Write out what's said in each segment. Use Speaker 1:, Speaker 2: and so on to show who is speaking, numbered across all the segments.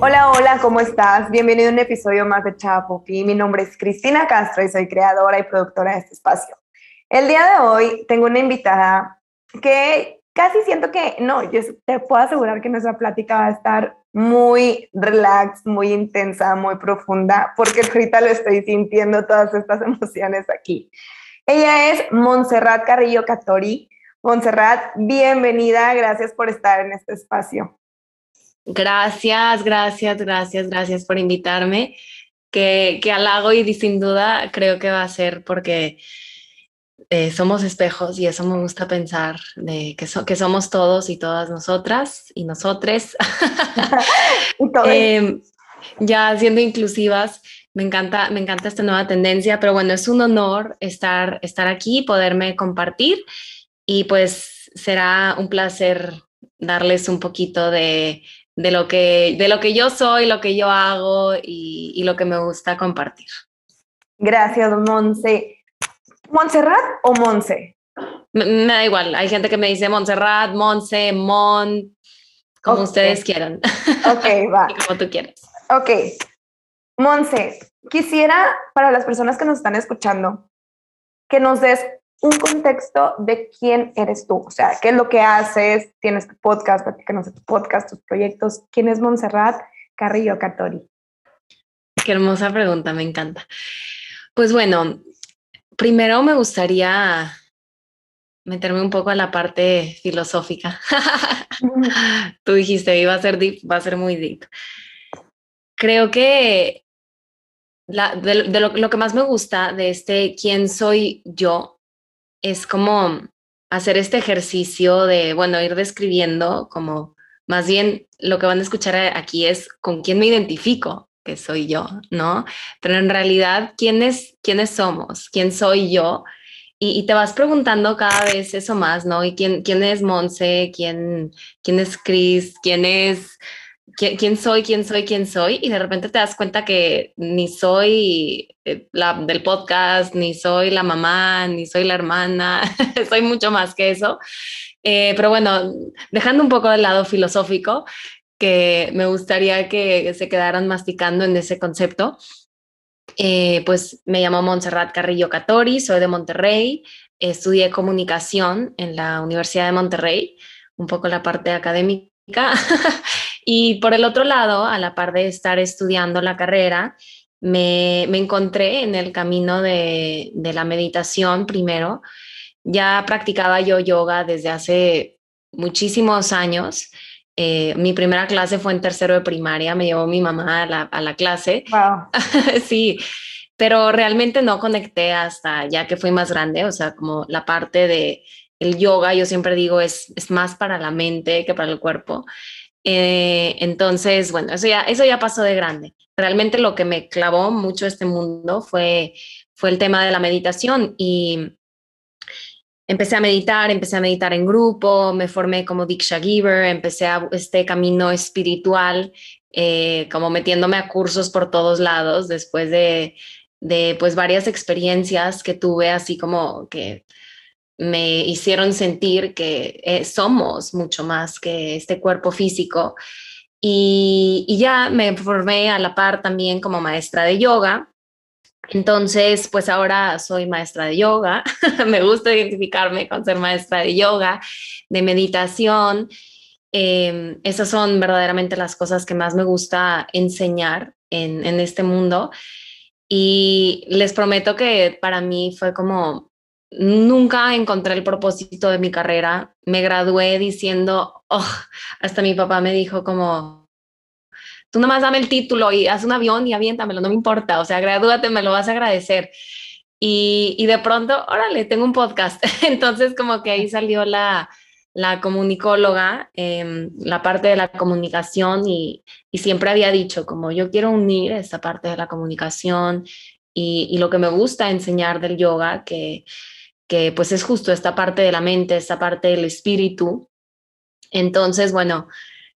Speaker 1: Hola, hola, ¿cómo estás? Bienvenido a un episodio más de Chapopi. Mi nombre es Cristina Castro y soy creadora y productora de este espacio. El día de hoy tengo una invitada que casi siento que, no, yo te puedo asegurar que nuestra plática va a estar muy relax, muy intensa, muy profunda, porque ahorita lo estoy sintiendo todas estas emociones aquí. Ella es Montserrat Carrillo Catori. Montserrat, bienvenida, gracias por estar en este espacio.
Speaker 2: Gracias, gracias, gracias, gracias por invitarme. Que, que halago y sin duda creo que va a ser porque eh, somos espejos y eso me gusta pensar de que, que somos todos y todas nosotras y nosotres. Em, ya siendo inclusivas, me encanta, me encanta esta nueva tendencia, pero bueno, es un honor estar, estar aquí, poderme compartir y pues será un placer darles un poquito de, de lo que, de lo que yo soy, lo que yo hago y, lo que me gusta compartir.
Speaker 1: Gracias, Monse. ¿Montserrat o Monse?
Speaker 2: Me, da igual, hay gente que me dice Montserrat, Monse, Mon, como ustedes quieran.
Speaker 1: Ok, va.
Speaker 2: como tú quieras.
Speaker 1: Ok. Monse, quisiera para las personas que nos están escuchando que nos des un contexto de quién eres tú, o sea, qué es lo que haces, tienes tu podcast, platícanos de tu podcast, tus proyectos, quién es Montserrat Carrillo Catori.
Speaker 2: Qué hermosa pregunta, me encanta. Pues bueno, primero me gustaría meterme un poco a la parte filosófica. Tú dijiste, iba a ser deep, va a ser muy deep. Creo que de, lo, lo, que más me gusta de este quién soy yo es como hacer este ejercicio de, bueno, ir describiendo como más bien lo que van a escuchar aquí es con quién me identifico, que soy yo, ¿no? Pero en realidad, ¿quiénes, quiénes somos? ¿Quién soy yo? Y, te vas preguntando cada vez eso más, ¿no? ¿Y quién, quién es Monse? ¿Quién, quién es Chris? ¿Quién es quién soy, quién soy, quién soy, y de repente te das cuenta que ni soy eh, la del podcast, ni soy la mamá, ni soy la hermana, soy mucho más que eso. Eh, pero bueno, dejando un poco del lado filosófico, que me gustaría que se quedaran masticando en ese concepto. Eh, pues me llamo Montserrat Carrillo Catori, soy de Monterrey, estudié comunicación en la Universidad de Monterrey, un poco la parte académica y por el otro lado, a la par de estar estudiando la carrera, me, encontré en el camino de, la meditación primero. Ya practicaba yo yoga desde hace muchísimos años. Eh, mi primera clase fue en tercero de primaria, me llevó mi mamá a la, a la clase. sí, pero realmente no conecté hasta ya que fui más grande, o sea, como la parte de el yoga, yo siempre digo, es, es más para la mente que para el cuerpo. Eh, entonces, bueno, eso ya, eso ya pasó de grande. Realmente lo que me clavó mucho este mundo fue, fue el tema de la meditación y empecé a meditar, empecé a meditar en grupo, me formé como Diksha Giver, empecé a este camino espiritual, eh, como metiéndome a cursos por todos lados después de, de pues varias experiencias que tuve así como que me hicieron sentir que eh, somos mucho más que este cuerpo físico. Y, ya me formé a la par también como maestra de yoga. Entonces, pues ahora soy maestra de yoga. me gusta identificarme con ser maestra de yoga, de meditación. Em, esas son verdaderamente las cosas que más me gusta enseñar en, en este mundo. Y les prometo que para mí fue como nunca encontré el propósito de mi carrera. Me gradué diciendo, oh, hasta mi papá me dijo como, tú nomás dame el título y haz un avión y aviéntamelo, no me importa, o sea, gradúate, me lo vas a agradecer. Y, y de pronto, órale, tengo un podcast. Entonces, como que ahí salió la, la comunicóloga, eh, la parte de la comunicación y, y, siempre había dicho como yo quiero unir esta parte de la comunicación y, y lo que me gusta enseñar del yoga, que, que pues es justo esta parte de la mente, esta parte del espíritu. Entonces, bueno,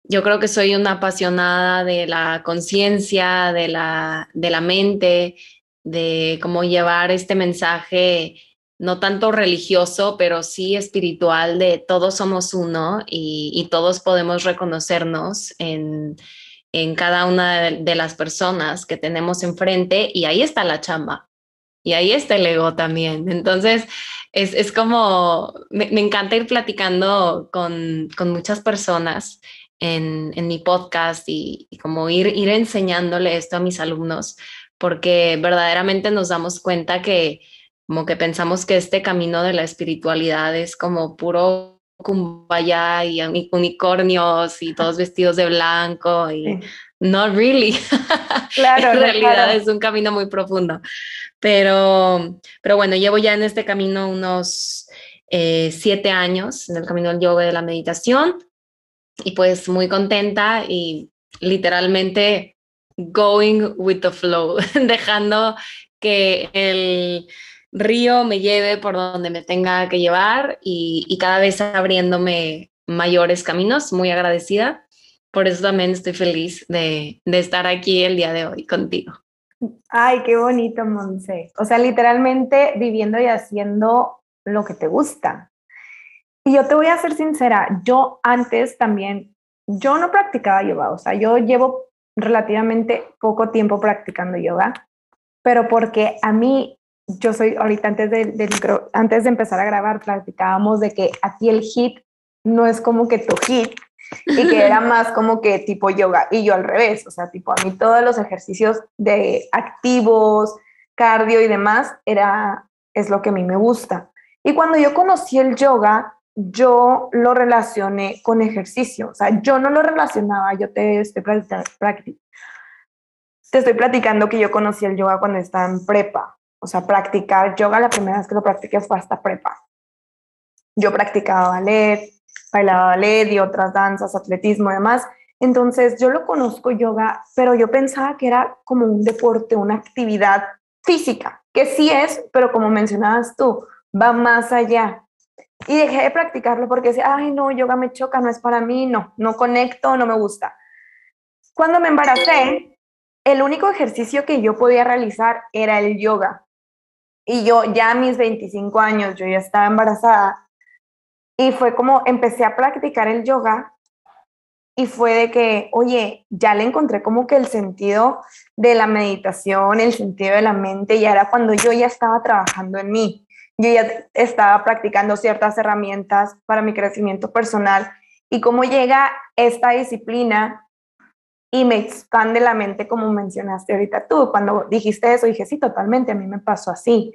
Speaker 2: yo creo que soy una apasionada de la conciencia, de la, de la mente, de cómo llevar este mensaje no tanto religioso, pero sí espiritual de todos somos uno y, todos podemos reconocernos en, en cada una de, las personas que tenemos enfrente y ahí está la chamba. Y ahí está el ego también. Entonces, es, es como, me, encanta ir platicando con, con muchas personas en, en, mi podcast y, como ir, ir enseñándole esto a mis alumnos, porque verdaderamente nos damos cuenta que como que pensamos que este camino de la espiritualidad es como puro kumbaya y unicornios y todos vestidos de blanco y no really. Claro, en realidad es un camino muy profundo. Pero, pero bueno, llevo ya en este camino unos eh, siete años, en el camino del yoga y de la meditación, y pues muy contenta y literalmente going with the flow, dejando que el río me lleve por donde me tenga que llevar y, cada vez abriéndome mayores caminos, muy agradecida. Por eso también estoy feliz de, de estar aquí el día de hoy contigo.
Speaker 1: Ay, qué bonito, Monse. O sea, literalmente viviendo y haciendo lo que te gusta. Y yo te voy a ser sincera, yo antes también, yo no practicaba yoga, o sea, yo llevo relativamente poco tiempo practicando yoga, pero porque a mí yo soy, ahorita antes de, antes de empezar a grabar, platicábamos de que aquí el hit no es como que tu hit y que era más como que tipo yoga y yo al revés, o sea, tipo a mí todos los ejercicios de activos, cardio y demás, era, es lo que a mí me gusta. Y cuando yo conocí el yoga, yo lo relacioné con ejercicio, o sea, yo no lo relacionaba, yo te estoy te estoy platicando que yo conocí el yoga cuando estaba en prepa, o sea, practicar yoga, la primera vez que lo practiqué fue hasta prepa. Yo practicaba ballet, bailaba ballet y otras danzas, atletismo y demás. Entonces yo lo conozco yoga, pero yo pensaba que era como un deporte, una actividad física, que sí es, pero como mencionabas tú, va más allá. Y dejé de practicarlo porque decía, ay, no, yoga me choca, no es para mí, no, no conecto, no me gusta. Cuando me embaracé, el único ejercicio que yo podía realizar era el yoga. Y yo ya a mis 25 años, yo ya estaba embarazada. Y fue como empecé a practicar el yoga y fue de que, oye, ya le encontré como que el sentido de la meditación, el sentido de la mente, y era cuando yo ya estaba trabajando en mí. Yo ya estaba practicando ciertas herramientas para mi crecimiento personal y cómo llega esta disciplina y me expande la mente como mencionaste ahorita tú. Cuando dijiste eso, dije, sí, totalmente, a mí me pasó así.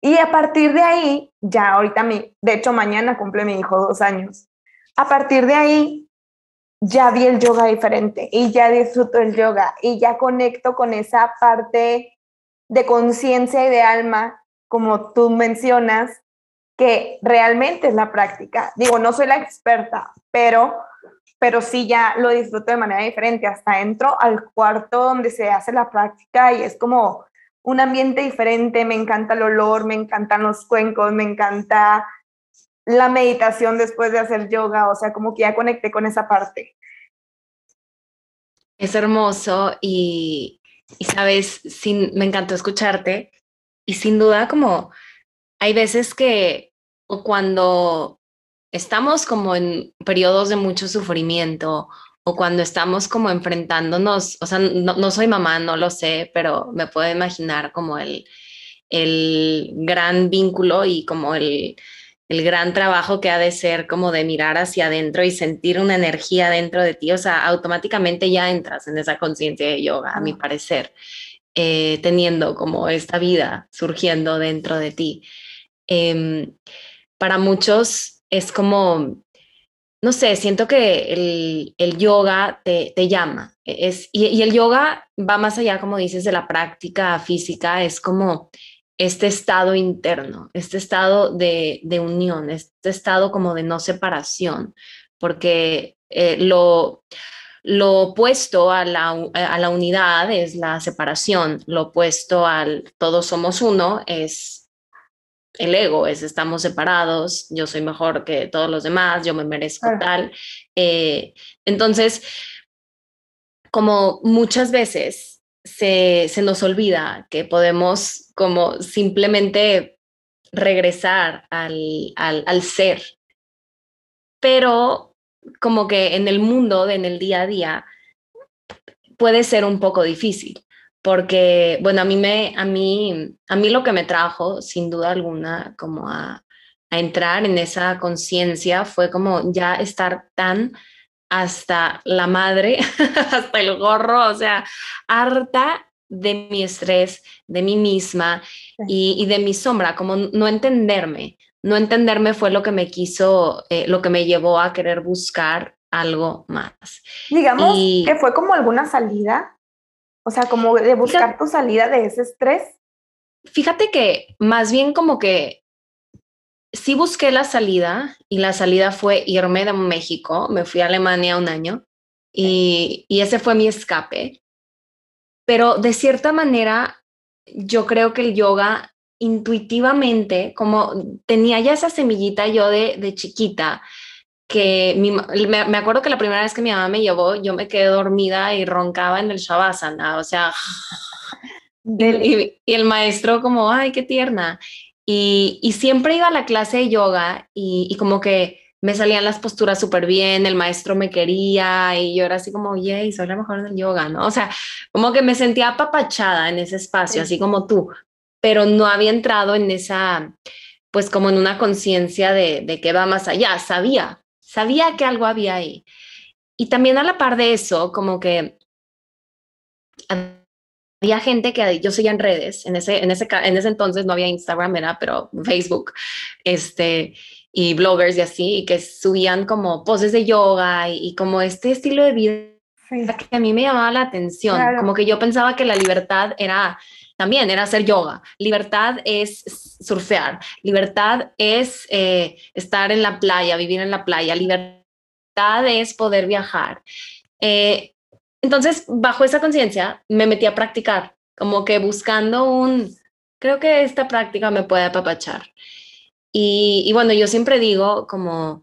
Speaker 1: Y a partir de ahí, ya ahorita, mi, de hecho, mañana cumple mi hijo dos años. A partir de ahí, ya vi el yoga diferente y ya disfruto el yoga y ya conecto con esa parte de conciencia y de alma, como tú mencionas, que realmente es la práctica. Digo, no soy la experta, pero pero sí ya lo disfruto de manera diferente. Hasta entro al cuarto donde se hace la práctica y es como un ambiente diferente, me encanta el olor, me encantan los cuencos, me encanta la meditación después de hacer yoga, o sea, como que ya conecté con esa parte.
Speaker 2: Es hermoso y, sabes, sin, me encantó escucharte y sin duda como hay veces que o cuando estamos como en periodos de mucho sufrimiento o cuando estamos como enfrentándonos, o sea, no, soy mamá, no lo sé, pero me puedo imaginar como el, el gran vínculo y como el, el gran trabajo que ha de ser como de mirar hacia adentro y sentir una energía dentro de ti, o sea, automáticamente ya entras en esa conciencia de yoga, a mi parecer, eh, teniendo como esta vida surgiendo dentro de ti. Em, para muchos es como, no sé, siento que el, yoga te, llama. Y, el yoga va más allá, como dices, de la práctica física, es como este estado interno, este estado de, unión, este estado como de no separación, porque eh, lo, lo opuesto a la, a la unidad es la separación, lo opuesto al todos somos uno es el ego es estamos separados, yo soy mejor que todos los demás, yo me merezco tal. Eh, entonces, como muchas veces se, nos olvida que podemos como simplemente regresar al, al, ser, pero como que en el mundo, en el día a día, puede ser un poco difícil porque, bueno, a mí, me, a mí, a mí lo que me trajo, sin duda alguna, como a, a entrar en esa conciencia fue como ya estar tan hasta la madre, hasta el gorro, o sea, harta de mi estrés, de mí misma y, de mi sombra, como no entenderme. No entenderme fue lo que me quiso, eh, lo que me llevó a querer buscar algo más.
Speaker 1: Digamos que fue como alguna salida, o sea, como de buscar tu salida de ese estrés.
Speaker 2: Fíjate que más bien como que sí busqué la salida y la salida fue irme de México, me fui a Alemania un año y, ese fue mi escape. Pero de cierta manera, yo creo que el yoga intuitivamente, como tenía ya esa semillita yo de, de chiquita, que me, acuerdo que la primera vez que mi mamá me llevó, yo me quedé dormida y roncaba en el Shavasana, o sea, y, y, el maestro como, ay, qué tierna. Y, siempre iba a la clase de yoga y, como que me salían las posturas súper bien, el maestro me quería y yo era así como, yay, soy la mejor del yoga, ¿no? O sea, como que me sentía apapachada en ese espacio, así como tú, pero no había entrado en esa, pues como en una conciencia de, de que va más allá, sabía, sabía que algo había ahí. Y también a la par de eso, como que había gente que yo seguía en redes, en ese, en ese, en ese entonces no había Instagram, era, pero Facebook, este, y bloggers y así, y que subían como poses de yoga y, como este estilo de vida que a mí me llamaba la atención, como que yo pensaba que la libertad era también era hacer yoga. Libertad es surfear. Libertad es eh, estar en la playa, vivir en la playa. Libertad es poder viajar. Eh, entonces, bajo esa conciencia, me metí a practicar, como que buscando un, creo que esta práctica me puede apapachar. Y, bueno, yo siempre digo como,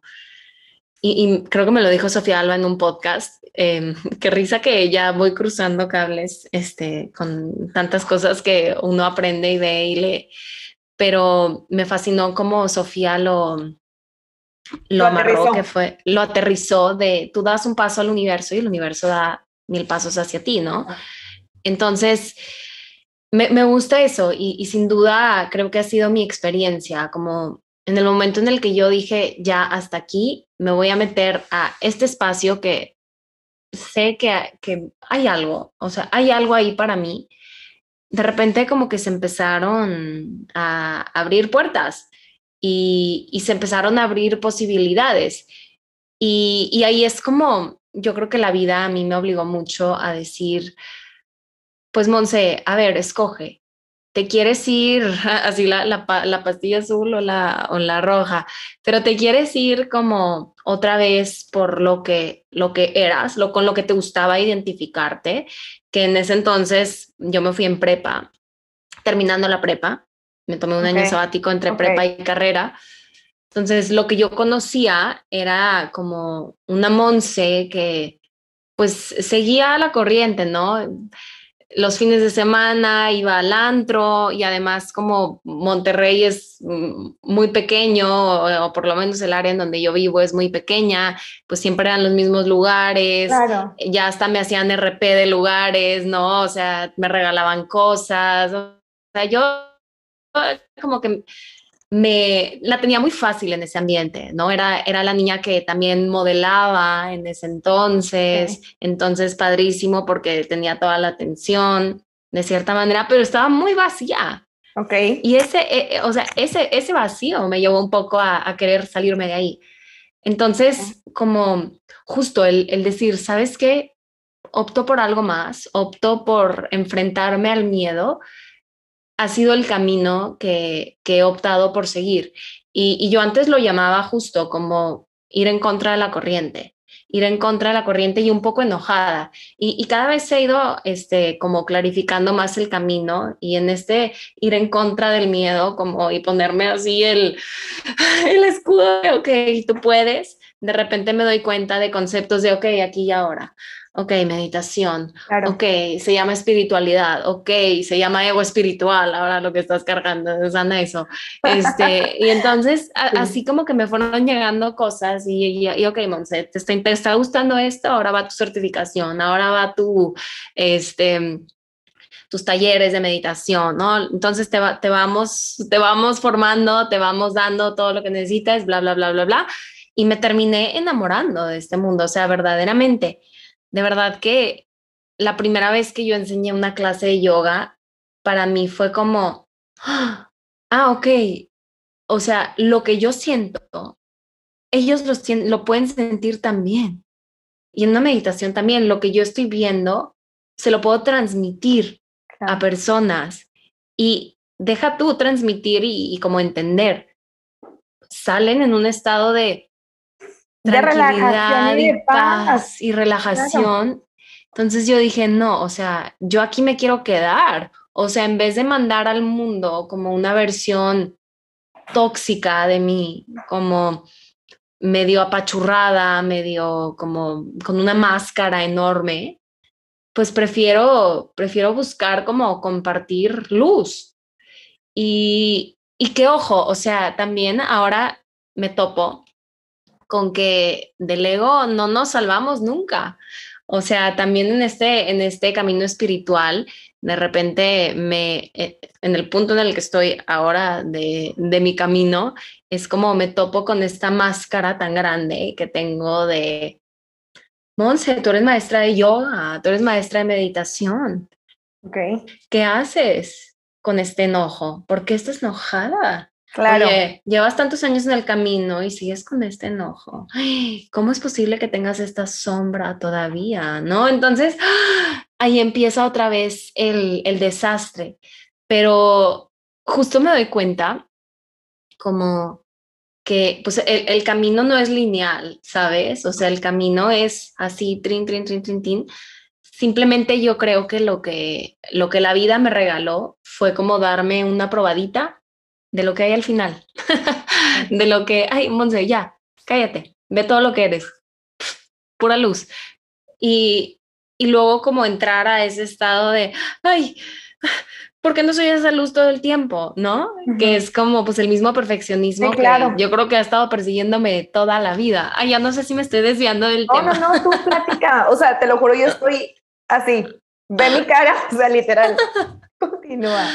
Speaker 2: y, creo que me lo dijo Sofía Alba en un podcast, eh, qué risa que ya voy cruzando cables este, con tantas cosas que uno aprende y ve y lee, pero me fascinó como Sofía lo, lo, amarró, que fue, lo aterrizó de tú das un paso al universo y el universo da mil pasos hacia ti, ¿no? Entonces, me, gusta eso y, sin duda creo que ha sido mi experiencia, como en el momento en el que yo dije, ya hasta aquí, me voy a meter a este espacio que sé que, que hay algo, o sea, hay algo ahí para mí. De repente como que se empezaron a abrir puertas y, y se empezaron a abrir posibilidades. Y, y ahí es como yo creo que la vida a mí me obligó mucho a decir, pues Monse, a ver, escoge, te quieres ir, así la, la, pastilla azul o la, o la roja, pero te quieres ir como otra vez por lo que, lo que eras, lo, con lo que te gustaba identificarte, que en ese entonces yo me fui en prepa, terminando la prepa, me tomé un año sabático entre prepa y carrera, entonces, lo que yo conocía era como una Monse que pues seguía la corriente, ¿no? Los fines de semana iba al antro y además como Monterrey es mm, muy pequeño, o, por lo menos el área en donde yo vivo es muy pequeña, pues siempre eran los mismos lugares, ya hasta me hacían RP de lugares, ¿no? O sea, me regalaban cosas, o sea, yo como que me la tenía muy fácil en ese ambiente, ¿no? Era, era la niña que también modelaba en ese entonces, entonces padrísimo porque tenía toda la atención de cierta manera, pero estaba muy vacía.
Speaker 1: Ok.
Speaker 2: Y ese, eh, o sea, ese, ese vacío me llevó un poco a, querer salirme de ahí. Entonces, como justo el, el decir, ¿sabes qué? Opto por algo más, opto por enfrentarme al miedo ha sido el camino que, he optado por seguir. Y, yo antes lo llamaba justo como ir en contra de la corriente, ir en contra de la corriente y un poco enojada. Y, cada vez ha ido este, como clarificando más el camino y en este ir en contra del miedo como y ponerme así el, el escudo de, ok, tú puedes, de repente me doy cuenta de conceptos de, ok, aquí y ahora. Ok, meditación, ok, se llama espiritualidad, ok, se llama ego espiritual, ahora lo que estás cargando es eso. Este, y entonces, así como que me fueron llegando cosas y, y, ok, Monse, te está, te está gustando esto, ahora va tu certificación, ahora va tu, este, tus talleres de meditación, ¿no? Entonces te, te, vamos, te vamos formando, te vamos dando todo lo que necesitas, bla, bla, bla, bla, bla. Y me terminé enamorando de este mundo, o sea, verdaderamente de verdad que la primera vez que yo enseñé una clase de yoga, para mí fue como, ah, ok, o sea, lo que yo siento, ellos lo pueden sentir también. Y en una meditación también, lo que yo estoy viendo, se lo puedo transmitir a personas. Y deja tú transmitir y, y como entender. Salen en un estado de de relajación y, paz. y relajación. Entonces yo dije, no, o sea, yo aquí me quiero quedar. O sea, en vez de mandar al mundo como una versión tóxica de mí, como medio apachurrada, medio como con una máscara enorme, pues prefiero, prefiero buscar como compartir luz. Y, y que ojo, o sea, también ahora me topo con que del ego no nos salvamos nunca. O sea, también en este, en este camino espiritual, de repente me, eh, en el punto en el que estoy ahora de, de mi camino, es como me topo con esta máscara tan grande que tengo de, Monse, tú eres maestra de yoga, tú eres maestra de meditación.
Speaker 1: Okay.
Speaker 2: ¿Qué haces con este enojo? ¿Por qué estás enojada? Claro. llevas tantos años en el camino y sigues con este enojo. ¿Cómo es posible que tengas esta sombra todavía? ¿No? Entonces, ahí empieza otra vez el, el desastre. Pero justo me doy cuenta como que pues el, el, camino no es lineal, ¿sabes? O sea, el camino es así, trin, trin, trin, trin, trin. Simplemente yo creo que lo que, lo que la vida me regaló fue como darme una probadita de lo que hay al final, de lo que, ay, Monse, ya, cállate, ve todo lo que eres, pura luz. Y, y luego como entrar a ese estado de, ay, ¿por qué no soy esa luz todo el tiempo? ¿No? Que es como pues el mismo perfeccionismo claro. que yo creo que ha estado persiguiéndome toda la vida. Ay, ya no sé si me estoy desviando del tema.
Speaker 1: No, no, no, tú plática. O sea, te lo juro, yo estoy así. Ve mi cara, o sea, literal. Continúa.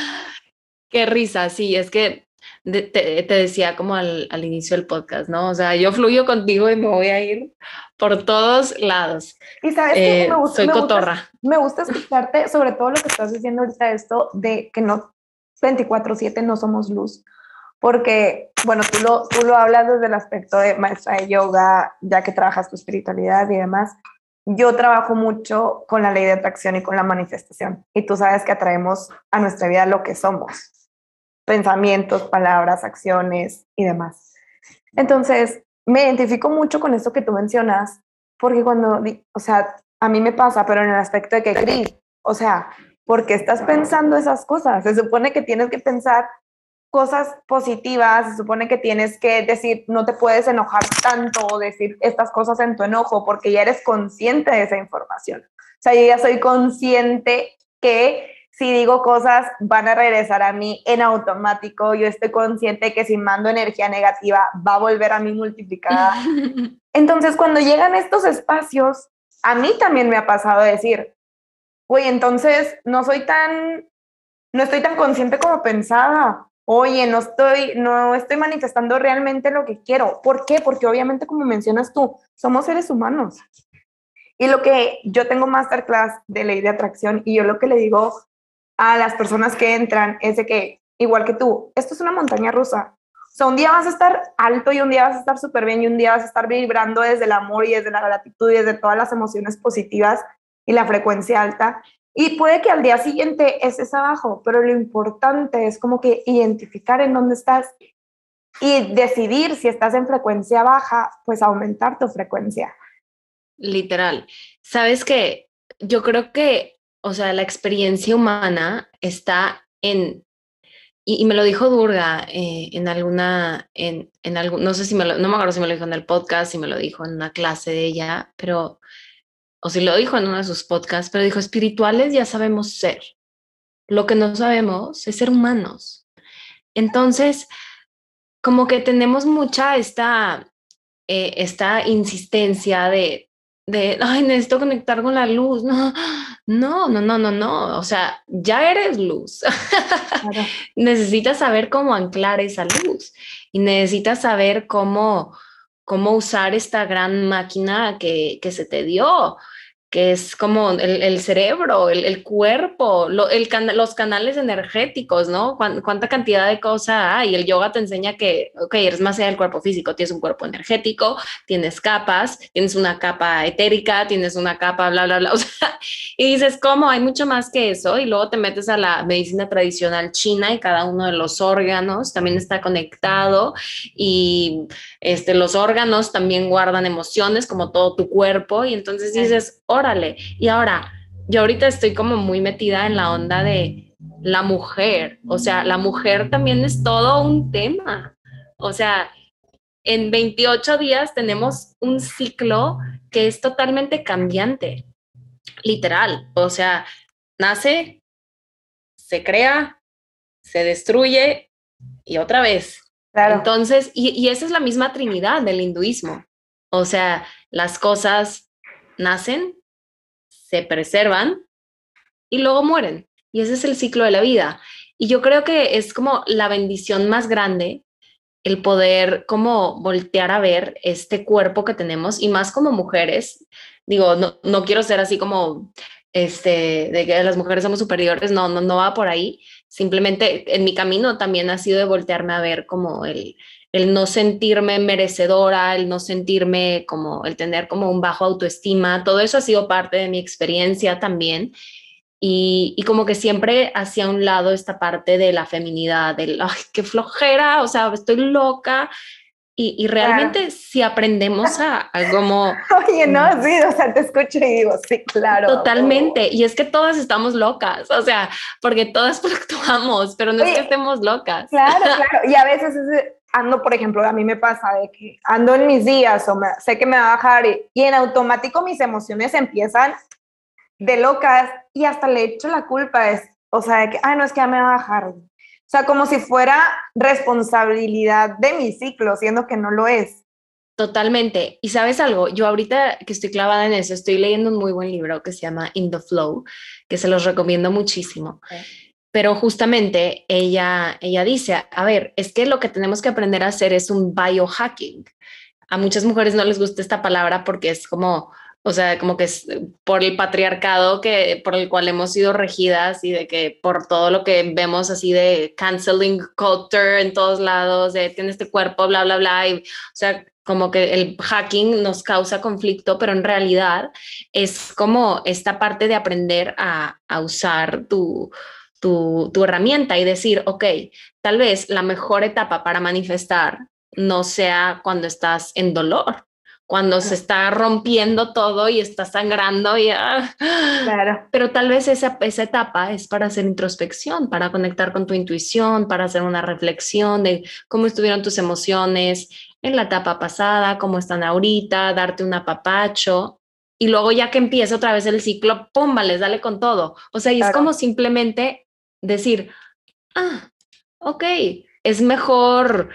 Speaker 2: Qué risa, sí, es que te, decía como al, inicio del podcast, ¿no? O sea, yo fluyo contigo y me voy a ir por todos lados.
Speaker 1: Y sabes que me eh, gusta, soy cotorra. me gusta escucharte sobre todo lo que estás diciendo ahorita, esto de que no 24/7 no somos luz. Porque, bueno, tú lo, tú lo hablas desde el aspecto de maestra de yoga, ya que trabajas tu espiritualidad y demás. Yo trabajo mucho con la ley de atracción y con la manifestación. Y tú sabes que atraemos a nuestra vida lo que somos pensamientos, palabras, acciones y demás. Entonces, me identifico mucho con esto que tú mencionas, porque cuando, o sea, a mí me pasa, pero en el aspecto de que, Cris, o sea, ¿por qué estás pensando esas cosas? Se supone que tienes que pensar cosas positivas, se supone que tienes que decir, no te puedes enojar tanto o decir estas cosas en tu enojo, porque ya eres consciente de esa información. O sea, yo ya soy consciente que si digo cosas van a regresar a mí en automático. Yo estoy consciente que si mando energía negativa va a volver a mí multiplicada. Entonces, cuando llegan estos espacios, a mí también me ha pasado decir, oye, entonces no soy tan, no estoy tan consciente como pensaba. Oye, no estoy, no estoy manifestando realmente lo que quiero. ¿Por qué? Porque obviamente, como mencionas tú, somos seres humanos. Y lo que yo tengo masterclass de ley de atracción y yo lo que le digo a las personas que entran es de que, igual que tú, esto es una montaña rusa. O sea, un día vas a estar alto y un día vas a estar súper bien y un día vas a estar vibrando desde el amor y desde la gratitud y desde todas las emociones positivas y la frecuencia alta. Y puede que al día siguiente estés abajo, pero lo importante es como que identificar en dónde estás y decidir si estás en frecuencia baja, pues aumentar tu frecuencia.
Speaker 2: Literal. Sabes que yo creo que o sea, la experiencia humana está en, y, me lo dijo Durga eh, en alguna, en, en algún, no sé si me lo, no me acuerdo si me lo dijo en el podcast, si me lo dijo en una clase de ella, pero o si lo dijo en uno de sus podcasts, pero dijo, espirituales ya sabemos ser. Lo que no sabemos es ser humanos. Entonces, como que tenemos mucha esta, eh, esta insistencia de, de, ay, necesito conectar con la luz. No, no, no, no, no, no. O sea, ya eres luz. necesitas saber cómo anclar esa luz y necesitas saber cómo, cómo usar esta gran máquina que, que se te dio que es como el, cerebro, el, cuerpo, el los canales energéticos, ¿no? ¿Cuánta cantidad de cosas hay? El yoga te enseña que, ok, eres más allá del cuerpo físico, tienes un cuerpo energético, tienes capas, tienes una capa etérica, tienes una capa, bla, bla, bla. O sea, y dices, ¿cómo? Hay mucho más que eso. Y luego te metes a la medicina tradicional china y cada uno de los órganos también está conectado y este, los órganos también guardan emociones como todo tu cuerpo. Y entonces dices, órale. Y ahora, yo ahorita estoy como muy metida en la onda de la mujer. O sea, la mujer también es todo un tema. O sea, en 28 días tenemos un ciclo que es totalmente cambiante, literal. O sea, nace, se crea, se destruye y otra vez. Entonces, y, y esa es la misma trinidad del hinduismo. O sea, las cosas nacen, se preservan y luego mueren. Y ese es el ciclo de la vida. Y yo creo que es como la bendición más grande el poder como voltear a ver este cuerpo que tenemos y más como mujeres. Digo, no, no quiero ser así como este, de que las mujeres somos superiores, no, no, no va por ahí. Simplemente en mi camino también ha sido de voltearme a ver como el, el no sentirme merecedora, el no sentirme como, el tener como un bajo autoestima, todo eso ha sido parte de mi experiencia también. Y, y como que siempre hacia un lado esta parte de la feminidad, del, ay, qué flojera, o sea, estoy loca. Y, y realmente si aprendemos a, a, como...
Speaker 1: Oye, no, mm. sí, o sea, te escucho y digo, sí, claro.
Speaker 2: Totalmente. Y es que todas estamos locas, o sea, porque todas fluctuamos, pero no es que estemos locas.
Speaker 1: Claro, claro. Y a veces es, ando, por ejemplo, a mí me pasa de que ando en mis días o sé que me va a bajar y, en automático mis emociones empiezan de locas y hasta le echo la culpa, es, o sea, de que, ay, no es que ya me va a bajar. O sea, como si fuera responsabilidad de mi ciclo, siendo que no lo es.
Speaker 2: Totalmente. Y sabes algo, yo ahorita que estoy clavada en eso, estoy leyendo un muy buen libro que se llama In the Flow, que se los recomiendo muchísimo pero justamente ella, ella dice, a ver, es que lo que tenemos que aprender a hacer es un biohacking. A muchas mujeres no les gusta esta palabra porque es como, o sea, como que es por el patriarcado que por el cual hemos sido regidas y de que por todo lo que vemos así de canceling culture en todos lados, de tiene este cuerpo, bla, bla, bla, y, o sea, como que el hacking nos causa conflicto, pero en realidad es como esta parte de aprender a, a usar tu, tu, herramienta y decir, ok, tal vez la mejor etapa para manifestar no sea cuando estás en dolor, cuando se está rompiendo todo y está sangrando y ah, claro. pero tal vez esa, esa etapa es para hacer introspección, para conectar con tu intuición, para hacer una reflexión de cómo estuvieron tus emociones en la etapa pasada, cómo están ahorita, darte un apapacho y luego ya que empieza otra vez el ciclo, pum, les dale con todo. O sea, y es como simplemente decir, ah, ok, es mejor,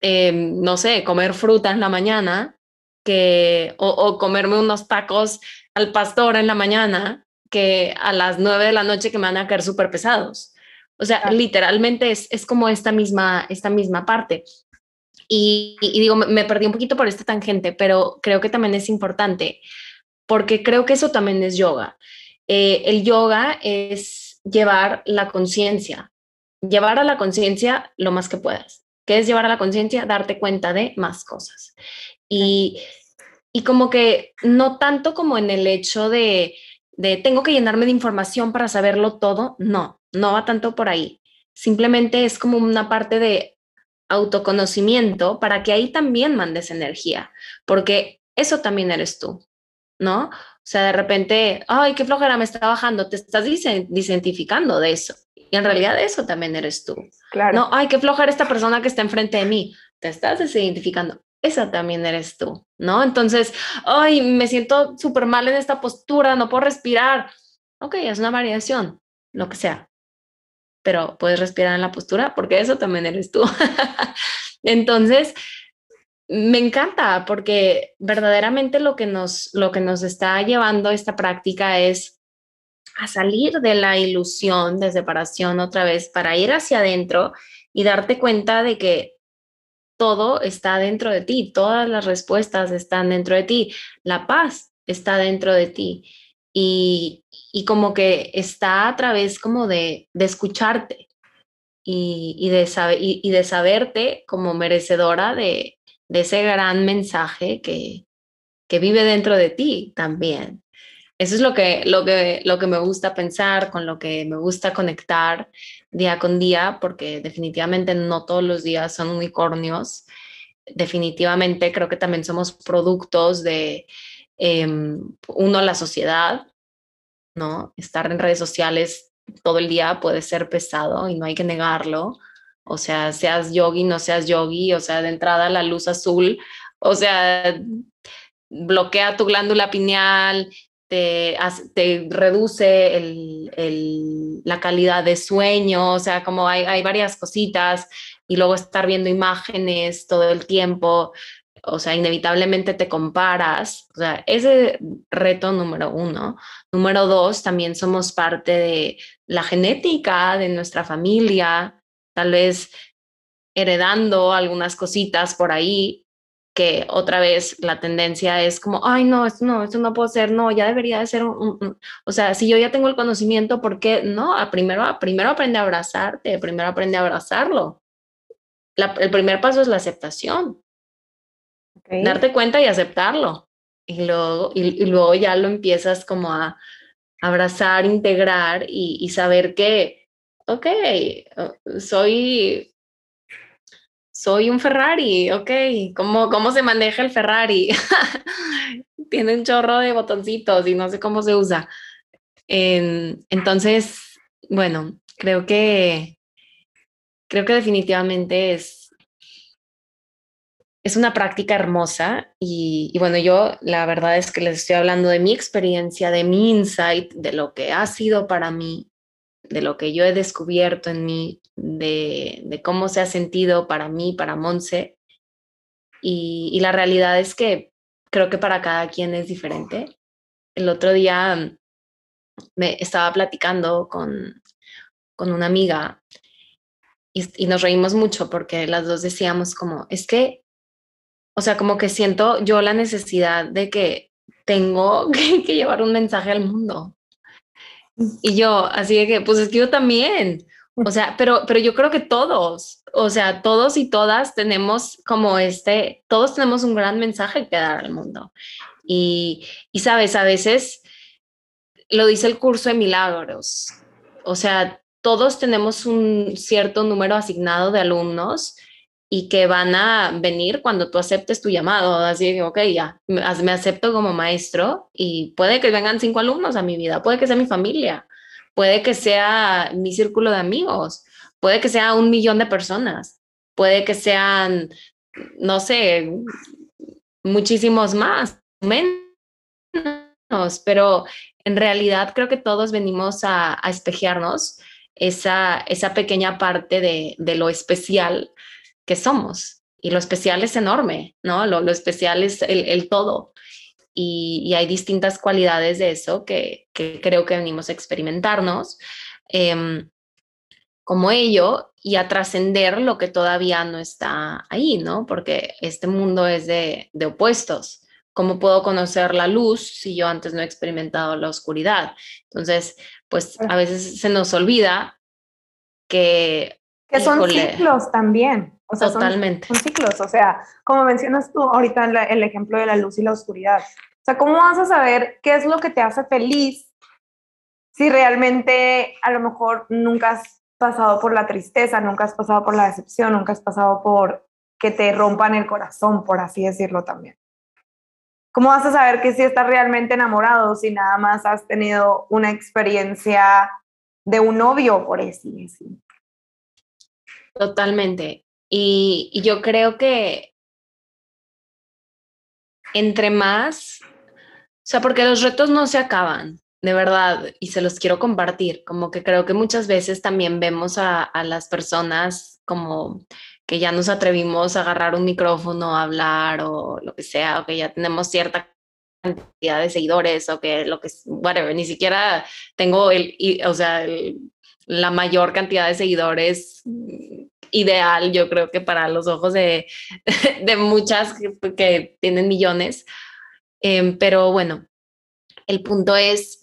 Speaker 2: eh, no sé, comer fruta en la mañana que, o, comerme unos tacos al pastor en la mañana que a las nueve de la noche que me van a caer súper pesados. O sea, literalmente es, es, como esta misma, esta misma parte. Y, digo, me, perdí un poquito por esta tangente, pero creo que también es importante porque creo que eso también es yoga. Eh, el yoga es llevar la conciencia, llevar a la conciencia lo más que puedas. ¿Qué es llevar a la conciencia? Darte cuenta de más cosas. Y, y como que no tanto como en el hecho de, de tengo que llenarme de información para saberlo todo, no, no va tanto por ahí. Simplemente es como una parte de autoconocimiento para que ahí también mandes energía, porque eso también eres tú, ¿no? O sea, de repente, ay, qué flojera me está bajando, te estás desidentificando de eso. Y en realidad eso también eres tú. Claro. No, ay, qué flojera esta persona que está enfrente de mí, te estás desidentificando. Esa también eres tú. ¿no? Entonces, ay, me siento súper mal en esta postura, no puedo respirar. Ok, es una variación, lo que sea. Pero puedes respirar en la postura porque eso también eres tú. Entonces, me encanta porque verdaderamente lo que nos, lo que nos está llevando esta práctica es a salir de la ilusión de separación otra vez para ir hacia adentro y darte cuenta de que todo está dentro de ti, todas las respuestas están dentro de ti, la paz está dentro de ti y, como que está a través como de, de escucharte y, de saber, y, de saberte como merecedora de, de ese gran mensaje que, que vive dentro de ti también. Eso es lo que, lo, que, lo que me gusta pensar, con lo que me gusta conectar día con día, porque definitivamente no todos los días son unicornios. Definitivamente creo que también somos productos de, em, uno, la sociedad, ¿no? Estar en redes sociales todo el día puede ser pesado y no hay que negarlo. O sea, seas yogi, no seas yogi, o sea, de entrada la luz azul, o sea, bloquea tu glándula pineal, te, reduce la calidad de sueño, o sea, como hay, hay varias cositas y luego estar viendo imágenes todo el tiempo, o sea, inevitablemente te comparas, o sea, ese reto número uno. Número dos, también somos parte de la genética de nuestra familia, tal vez heredando algunas cositas por ahí, que otra vez la tendencia es como, ay, no, esto no, esto no puedo ser, no, ya debería de ser un, o sea, si yo ya tengo el conocimiento, ¿por qué no? A primero, primero aprende a abrazarte, primero aprende a abrazarlo. el primer paso es la aceptación. Darte cuenta y aceptarlo. Y luego, y, luego ya lo empiezas como a abrazar, integrar y, y saber que, ok, soy soy un Ferrari, ok, ¿cómo, cómo se maneja el Ferrari? Tiene un chorro de botoncitos y no sé cómo se usa. entonces, bueno, creo que, creo que definitivamente es, es una práctica hermosa y, y, bueno, yo la verdad es que les estoy hablando de mi experiencia, de mi insight, de lo que ha sido para mí de lo que yo he descubierto en mí, de, cómo se ha sentido para mí, para Monse. Y, la realidad es que creo que para cada quien es diferente. El otro día me estaba platicando con, con una amiga y, nos reímos mucho porque las dos decíamos como, es que, o sea, como que siento yo la necesidad de que tengo que llevar un mensaje al mundo. Y yo, así de que, pues es que yo también. O sea, pero, pero yo creo que todos, o sea, todos y todas tenemos como este, todos tenemos un gran mensaje que dar al mundo. Y, y sabes, a veces lo dice el curso de milagros. O sea, todos tenemos un cierto número asignado de alumnos y que van a venir cuando tú aceptes tu llamado. Así que, ok, ya, me acepto como maestro y puede que vengan cinco alumnos a mi vida, puede que sea mi familia, puede que sea mi círculo de amigos, puede que sea un millón de personas, puede que sean, no sé, muchísimos más, menos, pero en realidad creo que todos venimos a, a espejearnos esa, esa pequeña parte de, de lo especial que somos. Y lo especial es enorme, ¿no? Lo, lo especial es el, todo. Y, hay distintas cualidades de eso que, creo que venimos a experimentarnos em, como ello y a trascender lo que todavía no está ahí, ¿no? Porque este mundo es de, de opuestos. ¿Cómo puedo conocer la luz si yo antes no he experimentado la oscuridad? Entonces, pues a veces se nos olvida que...
Speaker 1: Que son ciclos también. O sea,
Speaker 2: Totalmente.
Speaker 1: Son, ciclos, o sea, como mencionas tú ahorita el ejemplo de la luz y la oscuridad. O sea, ¿cómo vas a saber qué es lo que te hace feliz si realmente a lo mejor nunca has pasado por la tristeza, nunca has pasado por la decepción, nunca has pasado por que te rompan el corazón, por así decirlo también? ¿Cómo vas a saber que si estás realmente enamorado si nada más has tenido una experiencia de un novio, por así decirlo?
Speaker 2: Totalmente. Y, yo creo que entre más, o sea, porque los retos no se acaban, de verdad, y se los quiero compartir, como que creo que muchas veces también vemos a, a las personas como que ya nos atrevimos a agarrar un micrófono, a hablar o lo que sea, o que ya tenemos cierta cantidad de seguidores o que lo que, whatever, ni siquiera tengo el, o sea, la mayor cantidad de seguidores ideal, yo creo que para los ojos de, de muchas que, tienen millones. Em, pero bueno, el punto es,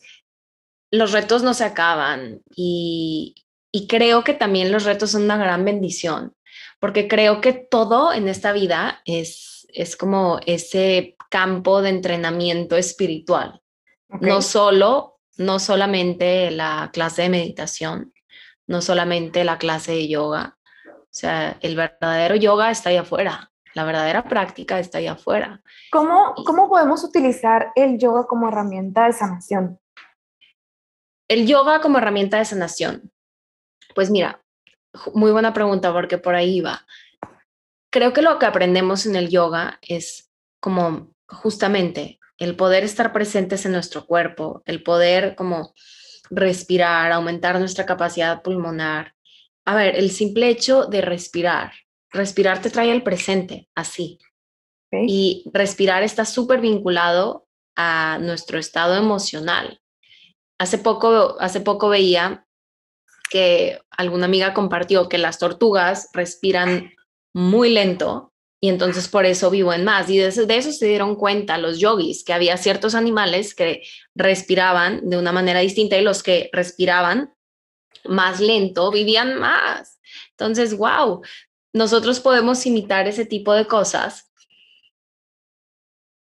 Speaker 2: los retos no se acaban y, y creo que también los retos son una gran bendición, porque creo que todo en esta vida es, es como ese campo de entrenamiento espiritual. No solo, no solamente la clase de meditación, no solamente la clase de yoga. O sea, el verdadero yoga está ahí afuera. La verdadera práctica está ahí afuera.
Speaker 1: ¿Cómo, ¿Cómo podemos utilizar el yoga como herramienta de sanación?
Speaker 2: El yoga como herramienta de sanación. Pues mira, muy buena pregunta porque por ahí va. Creo que lo que aprendemos en el yoga es como justamente el poder estar presentes en nuestro cuerpo, el poder como respirar, aumentar nuestra capacidad pulmonar. A ver, el simple hecho de respirar, respirar te trae al presente, así. Y respirar está súper vinculado a nuestro estado emocional. Hace poco, hace poco veía que alguna amiga compartió que las tortugas respiran muy lento y entonces por eso vivo en más. Y de eso, de eso, se dieron cuenta los yogis, que había ciertos animales que respiraban de una manera distinta y los que respiraban más lento vivían más. Entonces, wow, nosotros podemos imitar ese tipo de cosas.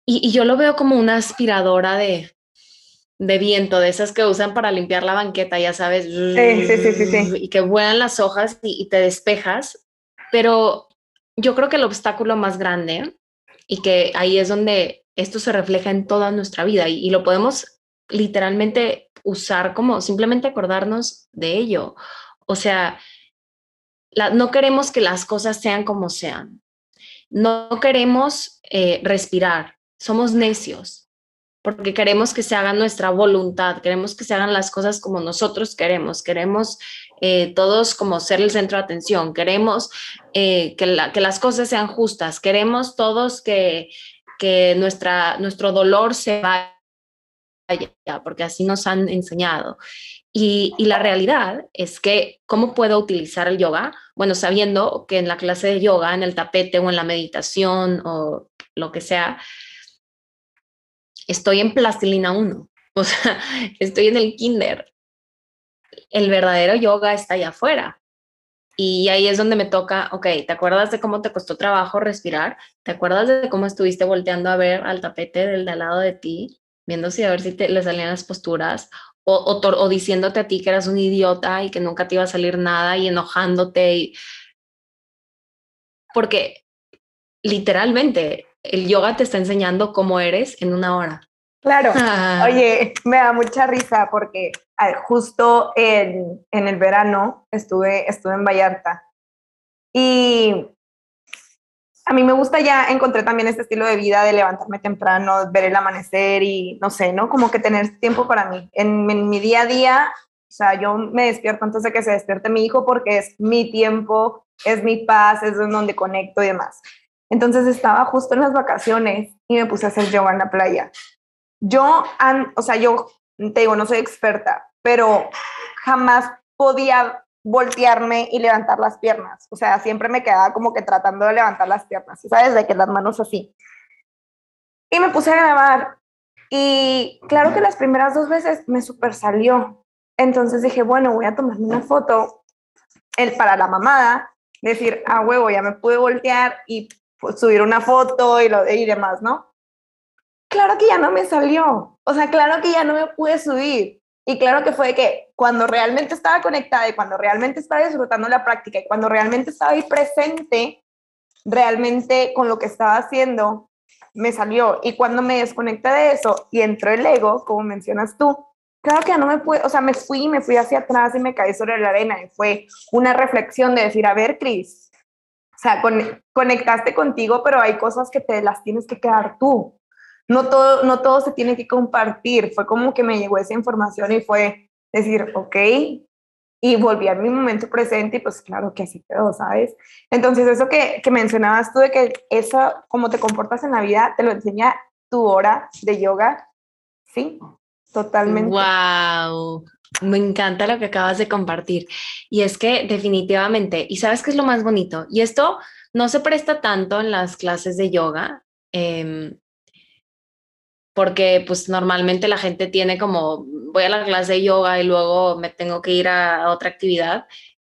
Speaker 2: Y, yo lo veo como una aspiradora de, de viento, de esas que usan para limpiar la banqueta, ya sabes,
Speaker 1: sí, sí, sí, sí,
Speaker 2: y que vuelan las hojas y, y te despejas, pero yo creo que el obstáculo más grande y que ahí es donde esto se refleja en toda nuestra vida y, lo podemos literalmente usar como simplemente acordarnos de ello. O sea, no queremos que las cosas sean como sean. No queremos eh, respirar. Somos necios porque queremos que se haga nuestra voluntad, queremos que se hagan las cosas como nosotros queremos, queremos eh, todos como ser el centro de atención, queremos eh, que, las cosas sean justas, queremos todos que, que nuestra, nuestro dolor se vaya, porque así nos han enseñado. Y, y, la realidad es que, ¿cómo puedo utilizar el yoga? Bueno, sabiendo que en la clase de yoga, en el tapete o en la meditación o lo que sea, estoy en plastilina 1, o sea, estoy en el kinder. El verdadero yoga está allá afuera. Y ahí es donde me toca, ok, ¿te acuerdas de cómo te costó trabajo respirar? ¿Te acuerdas de cómo estuviste volteando a ver al tapete del de al lado de ti, viendo si a ver si te, le salían las posturas? O, o, diciéndote a ti que eras un idiota y que nunca te iba a salir nada y enojándote. Y... Porque literalmente el yoga te está enseñando cómo eres en una hora.
Speaker 1: Claro. Ah. Oye, me da mucha risa porque ah, justo en, en, el verano estuve, estuve en Vallarta y a mí me gusta ya, encontré también este estilo de vida de levantarme temprano, ver el amanecer y no sé, ¿no? Como que tener tiempo para mí. En, en mi día a día, o sea, yo me despierto antes de que se despierte mi hijo porque es mi tiempo, es mi paz, es donde conecto y demás. Entonces estaba justo en las vacaciones y me puse a hacer yoga en la playa. Yo, o sea, yo te digo, no soy experta, pero jamás podía voltearme y levantar las piernas. O sea, siempre me quedaba como que tratando de levantar las piernas, ¿sabes? De que las manos así. Y me puse a grabar. Y claro que las primeras dos veces me super salió. Entonces dije, bueno, voy a tomarme una foto el, para la mamada, decir, ah, huevo, ya me pude voltear y pues, subir una foto y, lo, y demás, ¿no? Claro que ya no me salió. O sea, claro que ya no me pude subir. Y claro que fue que cuando realmente estaba conectada y cuando realmente estaba disfrutando la práctica y cuando realmente estaba ahí presente, realmente con lo que estaba haciendo, me salió. Y cuando me desconecté de eso y entró el ego, como mencionas tú, claro que no me pude, o sea, me fui, me fui hacia atrás y me caí sobre la arena y fue una reflexión de decir, a ver, Cris, o sea, conectaste contigo, pero hay cosas que te las tienes que quedar tú. No todo, no todo se tiene que compartir. Fue como que me llegó esa información y fue decir, ok, y volví a mi momento presente y pues claro que así quedó, ¿sabes? Entonces eso que, que mencionabas tú de que eso, como te comportas en la vida, te lo enseña tu hora de yoga, sí, totalmente.
Speaker 2: ¡Wow! Me encanta lo que acabas de compartir. Y es que definitivamente, y sabes qué es lo más bonito, y esto no se presta tanto en las clases de yoga, em, porque pues normalmente la gente tiene como, voy a la clase de yoga y luego me tengo que ir a, otra actividad.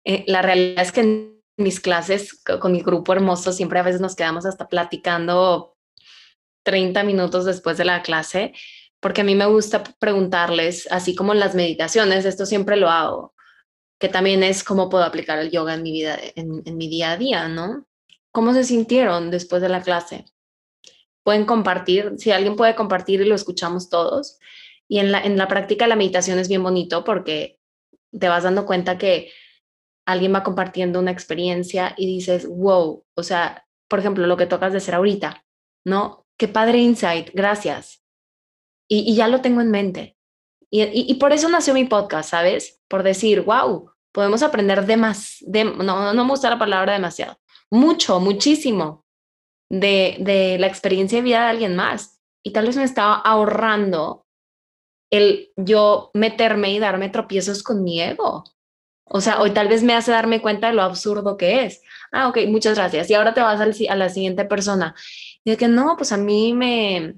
Speaker 2: Eh, la realidad es que en mis clases con mi grupo hermoso siempre a veces nos quedamos hasta platicando 30 minutos después de la clase, porque a mí me gusta preguntarles, así como en las meditaciones, esto siempre lo hago, que también es cómo puedo aplicar el yoga en mi vida, en, en mi día a día, ¿no? ¿Cómo se sintieron después de la clase? Pueden compartir, si alguien puede compartir y lo escuchamos todos. Y en la, en la práctica la meditación es bien bonito porque te vas dando cuenta que alguien va compartiendo una experiencia y dices, wow, o sea, por ejemplo, lo que tocas de ser ahorita, ¿no? Qué padre insight, gracias. Y, ya lo tengo en mente. Y, y, por eso nació mi podcast, ¿sabes? Por decir, wow, podemos aprender de más, de, no, no me gusta la palabra demasiado, mucho, muchísimo de, la experiencia de vida de alguien más. Y tal vez me estaba ahorrando el yo meterme y darme tropiezos con mi ego. O sea, hoy tal vez me hace darme cuenta de lo absurdo que es. Ah, ok, muchas gracias. Y ahora te vas a la siguiente persona. Y de que no, pues a mí me,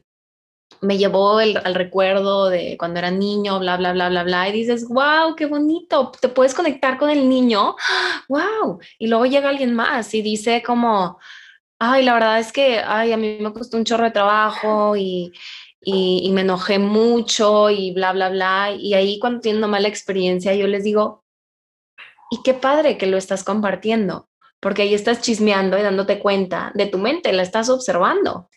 Speaker 2: me llevó el, al recuerdo de cuando era niño, bla, bla, bla, bla, bla. Y dices, wow, qué bonito. Te puedes conectar con el niño. Wow. Y luego llega alguien más y dice como, Ay, la verdad es que, ay, a mí me costó un chorro de trabajo y, y, me enojé mucho y bla, bla, bla. Y ahí cuando tienen una mala experiencia, yo les digo, y qué padre que lo estás compartiendo, porque ahí estás chismeando y dándote cuenta de tu mente, la estás observando.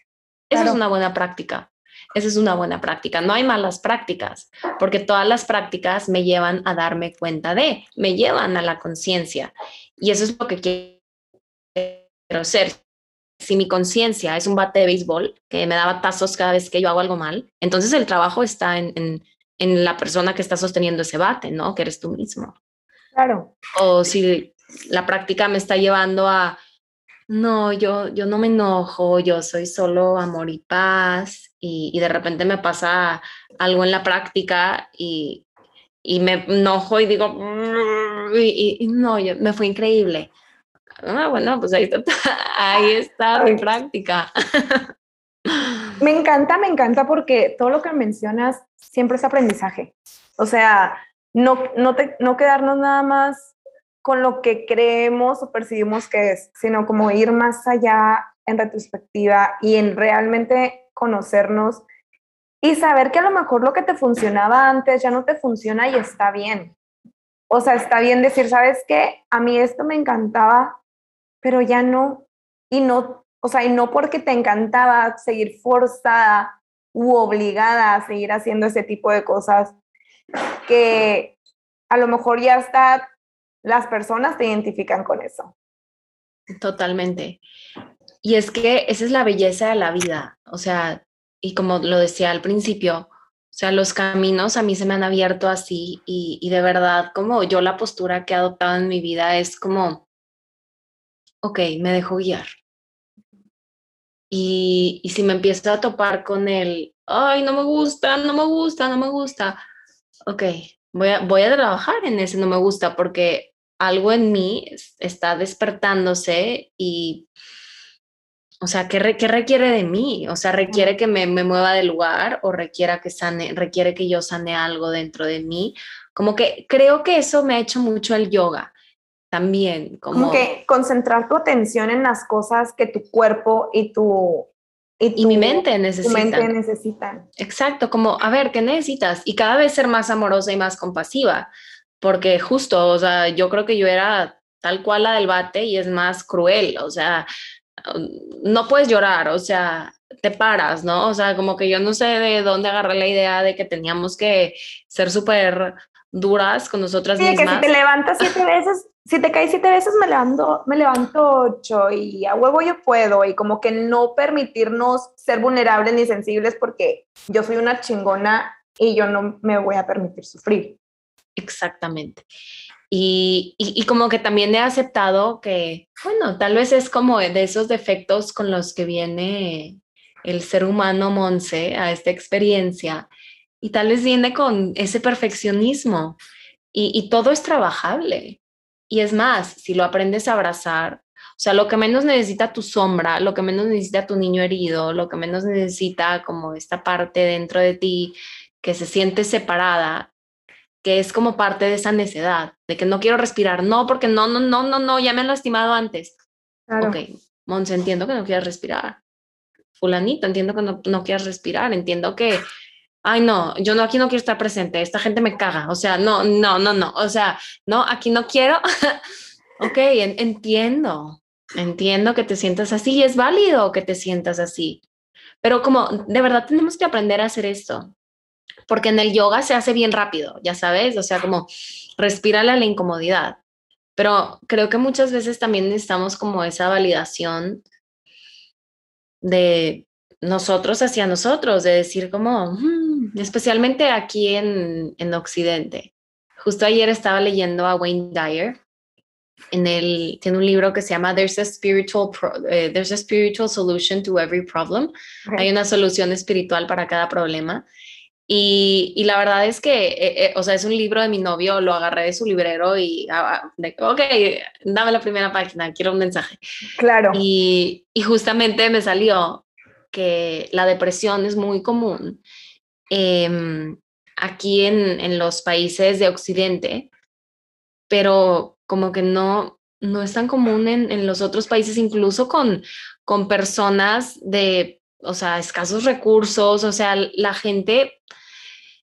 Speaker 2: Esa es una buena práctica. Esa es una buena práctica. No hay malas prácticas, porque todas las prácticas me llevan a darme cuenta de, me llevan a la conciencia. Y eso es lo que quiero ser si mi conciencia es un bate de béisbol que me daba tazos cada vez que yo hago algo mal, entonces el trabajo está en, en, en, la persona que está sosteniendo ese bate, ¿no? Que eres tú mismo.
Speaker 1: Claro.
Speaker 2: O si la práctica me está llevando a, no, yo, yo no me enojo, yo soy solo amor y paz, y, y de repente me pasa algo en la práctica y, y me enojo y digo, y, y no, yo, me fue increíble Ah, bueno, pues ahí está, ahí está mi práctica.
Speaker 1: Me encanta, me encanta porque todo lo que mencionas siempre es aprendizaje. O sea, no, no, te, no quedarnos nada más con lo que creemos o percibimos que es, sino como ir más allá en retrospectiva y en realmente conocernos y saber que a lo mejor lo que te funcionaba antes ya no te funciona y está bien. O sea, está bien decir, ¿sabes qué? A mí esto me encantaba, pero ya no, y no, o sea, y no porque te encantaba seguir forzada u obligada a seguir haciendo ese tipo de cosas, que a lo mejor ya está, las personas te identifican con eso.
Speaker 2: Totalmente. Y es que esa es la belleza de la vida, o sea, y como lo decía al principio, o sea, los caminos a mí se me han abierto así y, y de verdad, como yo la postura que he adoptado en mi vida es como, ok, me dejo guiar. Y, y, si me empiezo a topar con el, ay, no me gusta, no me gusta, no me gusta, ok, voy a, voy a trabajar en ese no me gusta porque algo en mí está despertándose y, o sea, ¿qué, ¿qué, requiere de mí? O sea, requiere que me, me, mueva del lugar o requiera que sane, requiere que yo sane algo dentro de mí. Como que creo que eso me ha hecho mucho el yoga también. Como,
Speaker 1: que concentrar tu atención en las cosas que tu cuerpo y tu...
Speaker 2: Y, mi mente necesitan.
Speaker 1: mente necesitan.
Speaker 2: Exacto, como, a ver, ¿qué necesitas? Y cada vez ser más amorosa y más compasiva, porque justo, o sea, yo creo que yo era tal cual la del bate y es más cruel, o sea, no puedes llorar, o sea, te paras, ¿no? O sea, como que yo no sé de dónde agarré la idea de que teníamos que ser súper duras con nosotras
Speaker 1: sí,
Speaker 2: mismas.
Speaker 1: que si te levantas siete veces, si te caes siete veces, me levanto, me levanto ocho y a huevo yo puedo. Y como que no permitirnos ser vulnerables ni sensibles porque yo soy una chingona y yo no me voy a permitir sufrir.
Speaker 2: Exactamente. Y, y, como que también he aceptado que, bueno, tal vez es como de esos defectos con los que viene el ser humano Monse a esta experiencia y tal vez viene con ese perfeccionismo y, y todo es trabajable. Y es más, si lo aprendes a abrazar, o sea, lo que menos necesita tu sombra, lo que menos necesita tu niño herido, lo que menos necesita como esta parte dentro de ti que se siente separada, que es como parte de esa necedad, de que no quiero respirar, no, porque no, no, no, no, no, ya me han lastimado antes. Ok, Monse, entiendo que no quieras respirar. Fulanito, entiendo que no, no quieras respirar, entiendo que, ay, no, yo no, aquí no quiero estar presente, esta gente me caga, o sea, no, no, no, no, o sea, no, aquí no quiero. ok, entiendo, entiendo que te sientas así y es válido que te sientas así, pero como de verdad tenemos que aprender a hacer esto porque en el yoga se hace bien rápido, ya sabes, o sea, como respira la incomodidad. Pero creo que muchas veces también necesitamos como esa validación de nosotros hacia nosotros, de decir como, mm", especialmente aquí en, en Occidente. Justo ayer estaba leyendo a Wayne Dyer. En el, tiene un libro que se llama There's a Spiritual, eh, There's a Spiritual Solution to Every Problem. Hay una solución espiritual para cada problema. Y, la verdad es que, eh, eh, o sea, es un libro de mi novio, lo agarré de su librero y, ah, ah, ok, dame la primera página, quiero un mensaje.
Speaker 1: Claro.
Speaker 2: Y, justamente me salió que la depresión es muy común em, aquí en, los países de Occidente, pero como que no, no es tan común en, en los otros países, incluso con, con personas de, o sea, escasos recursos, o sea, la gente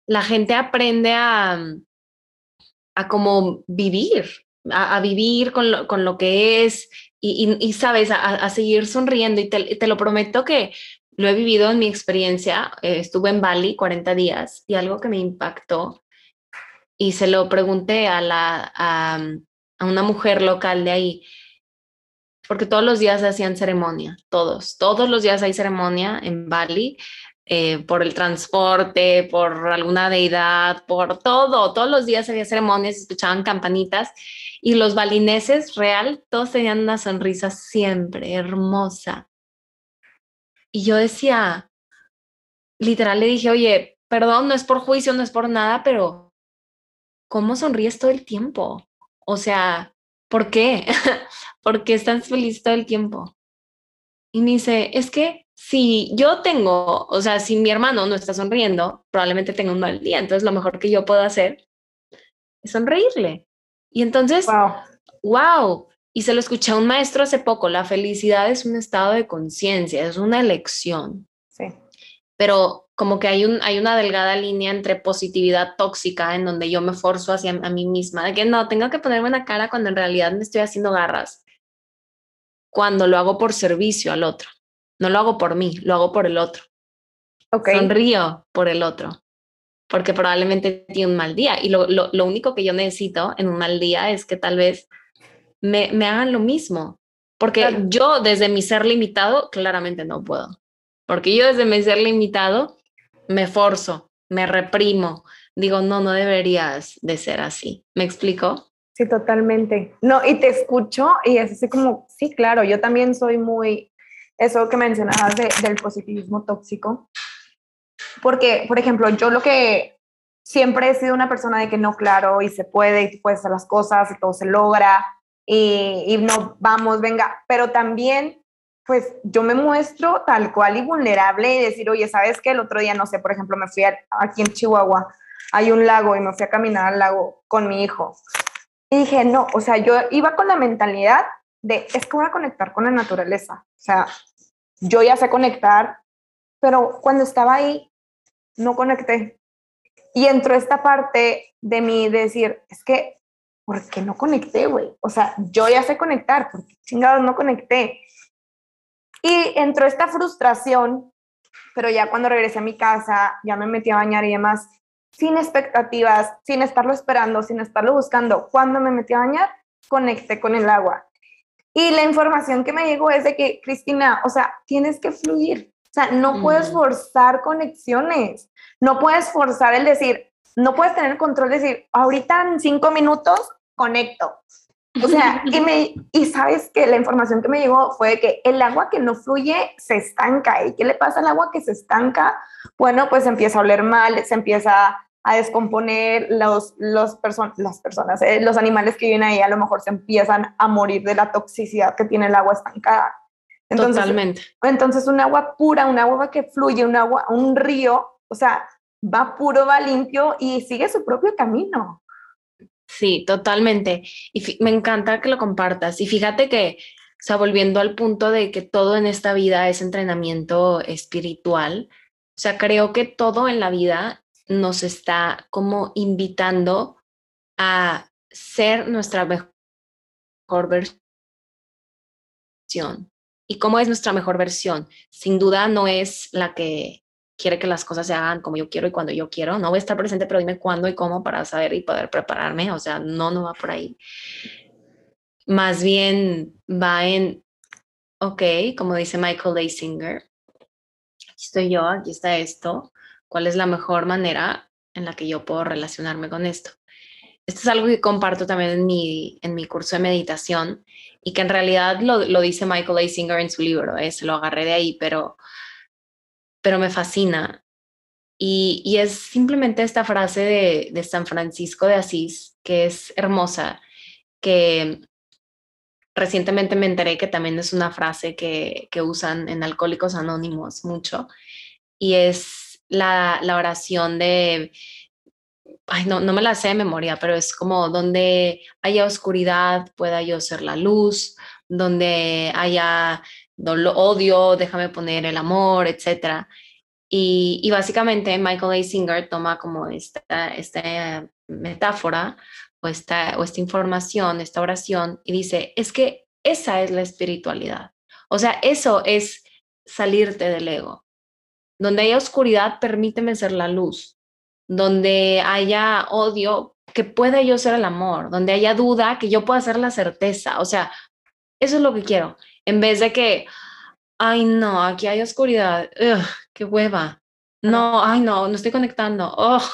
Speaker 2: la gente aprende a, a cómo vivir, a, vivir con lo, con lo, que es y, sabes, a, seguir sonriendo. Y te, lo prometo que lo he vivido en mi experiencia. Eh, estuve en Bali 40 días y algo que me impactó y se lo pregunté a, una mujer local de ahí porque todos los días hacían ceremonia, todos, todos los días hay ceremonia en Bali eh, por el transporte, por alguna deidad, por todo. Todos los días había ceremonias, escuchaban campanitas y los balineses real, todos tenían una sonrisa siempre hermosa. Y yo decía, literal le dije, oye, perdón, no es por juicio, no es por nada, pero ¿cómo sonríes todo el tiempo? O sea, ¿por qué? ¿Por qué estás feliz todo el tiempo? Y me dice, es que si yo tengo, o sea, si mi hermano no está sonriendo, probablemente tenga un mal día. Entonces, lo mejor que yo puedo hacer es sonreírle. Y entonces, wow. wow. Y se lo escuché a un maestro hace poco, la felicidad es un estado de conciencia, es una elección.
Speaker 1: Sí.
Speaker 2: Pero como que hay, un, hay una delgada línea entre positividad tóxica en donde yo me forzo hacia a mí misma, de que no, tengo que ponerme una cara cuando en realidad me estoy haciendo garras, cuando lo hago por servicio al otro. No lo hago por mí, lo hago por el otro.
Speaker 1: Okay.
Speaker 2: Sonrío por el otro, porque probablemente tiene un mal día. Y lo, lo, lo, único que yo necesito en un mal día es que tal vez me, me hagan lo mismo. Porque yo desde mi ser limitado, claramente no puedo. Porque yo desde mi ser limitado me forzo, me reprimo. Digo, no, no deberías de ser así. ¿Me explico?
Speaker 1: Sí, totalmente. No, y te escucho y es así como, sí, claro, yo también soy muy, eso que mencionabas del positivismo tóxico. Porque, por ejemplo, yo lo que siempre he sido una persona de que no, claro, y se puede, y puedes hacer las cosas, y todo se logra, y, y no, vamos, venga, pero también, pues yo me muestro tal cual y vulnerable y decir, oye, ¿sabes qué? El otro día, no sé, por ejemplo, me fui aquí en Chihuahua, hay un lago y me fui a caminar al lago con mi hijo. Y dije, no, o sea, yo iba con la mentalidad de, es que voy a conectar con la naturaleza. O sea, yo ya sé conectar, pero cuando estaba ahí, no conecté. Y entró esta parte de mí decir, es que, ¿por qué no conecté, güey? O sea, yo ya sé conectar, porque chingados no conecté. Y entró esta frustración, pero ya cuando regresé a mi casa, ya me metí a bañar y demás, sin expectativas, sin estarlo esperando, sin estarlo buscando. Cuando me metí a bañar, conecté con el agua. Y la información que me llegó es de que, Cristina, o sea, tienes que fluir. O sea, no puedes forzar conexiones, no puedes forzar el decir, no puedes tener control de decir, ahorita en cinco minutos conecto. O sea, y, me, y sabes que la información que me llegó fue que el agua que no fluye se estanca. ¿Y qué le pasa al agua que se estanca? Bueno, pues empieza a oler mal, se empieza a descomponer, los, los las personas, eh, los animales que viven ahí a lo mejor se empiezan a morir de la toxicidad que tiene el agua estancada. Entonces,
Speaker 2: Totalmente.
Speaker 1: Entonces, un agua pura, un agua que fluye, un agua, un río, o sea, va puro, va limpio y sigue su propio camino.
Speaker 2: Sí, totalmente. Y me encanta que lo compartas. Y fíjate que, o sea, volviendo al punto de que todo en esta vida es entrenamiento espiritual, o sea, creo que todo en la vida nos está como invitando a ser nuestra mejor versión. ¿Y cómo es nuestra mejor versión? Sin duda no es la que quiere que las cosas se hagan como yo quiero y cuando yo quiero. No voy a estar presente, pero dime cuándo y cómo para saber y poder prepararme. O sea, no, no va por ahí. Más bien va en, ok, como dice Michael Leisinger, aquí estoy yo, aquí está esto. ¿Cuál es la mejor manera en la que yo puedo relacionarme con esto? Esto es algo que comparto también en mi, en mi curso de meditación y que en realidad lo, lo dice Michael Leisinger en su libro, ¿eh? se lo agarré de ahí, pero pero me fascina. Y, es simplemente esta frase de, de, San Francisco de Asís, que es hermosa, que recientemente me enteré que también es una frase que, que usan en Alcohólicos Anónimos mucho, y es la, la oración de, ay, no, no me la sé de memoria, pero es como donde haya oscuridad, pueda yo ser la luz, donde haya odio, déjame poner el amor, etc. Y, básicamente Michael A. Toma como esta, esta metáfora o esta, o esta información, esta oración, y dice, es que esa es la espiritualidad. O sea, eso es salirte del ego. Donde haya oscuridad, permíteme ser la luz. Donde haya odio, que pueda yo ser el amor. Donde haya duda, que yo pueda ser la certeza. O sea, eso es lo que quiero. En vez de que, ay, no, aquí hay oscuridad, qué hueva. No, ay, no, no estoy conectando. Oh,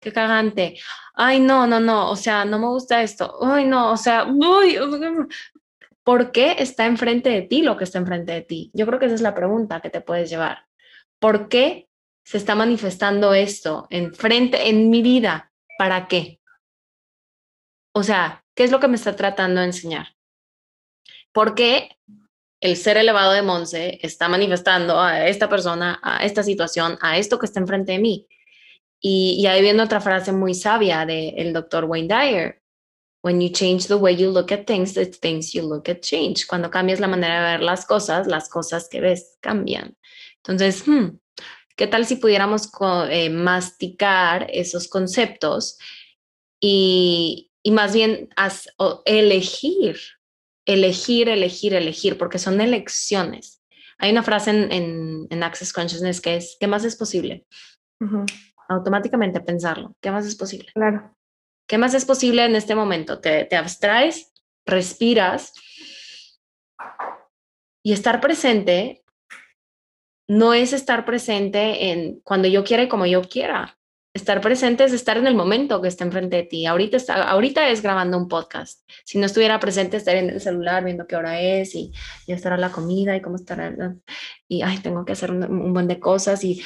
Speaker 2: qué cagante. Ay, no, no, no, o sea, no me gusta esto. Ay, no, o sea, uy, ¿por qué está enfrente de ti lo que está enfrente de ti? Yo creo que esa es la pregunta que te puedes llevar. ¿Por qué se está manifestando esto enfrente en mi vida? ¿Para qué? O sea, ¿qué es lo que me está tratando de enseñar? porque el ser elevado de Monse está manifestando a esta persona, a esta situación, a esto que está enfrente de mí. Y, ahí viene otra frase muy sabia del doctor Wayne Dyer. When you change the way you look at things, the things you look at change. Cuando cambias la manera de ver las cosas, las cosas que ves cambian. Entonces, hmm, ¿qué tal si pudiéramos eh, masticar esos conceptos y, y más bien elegir elegir, elegir, elegir, porque son elecciones. Hay una frase en, en, Access Consciousness que es, ¿qué más es posible? Automáticamente pensarlo, ¿qué más es posible?
Speaker 1: Claro.
Speaker 2: ¿Qué más es posible en este momento? Te, te abstraes, respiras y estar presente no es estar presente en cuando yo quiera y como yo quiera estar presente es estar en el momento que está enfrente de ti. Ahorita, está, ahorita es grabando un podcast. Si no estuviera presente, estaría en el celular viendo qué hora es y ya estará la comida y cómo estará. Y, ay, tengo que hacer un, un buen de cosas y,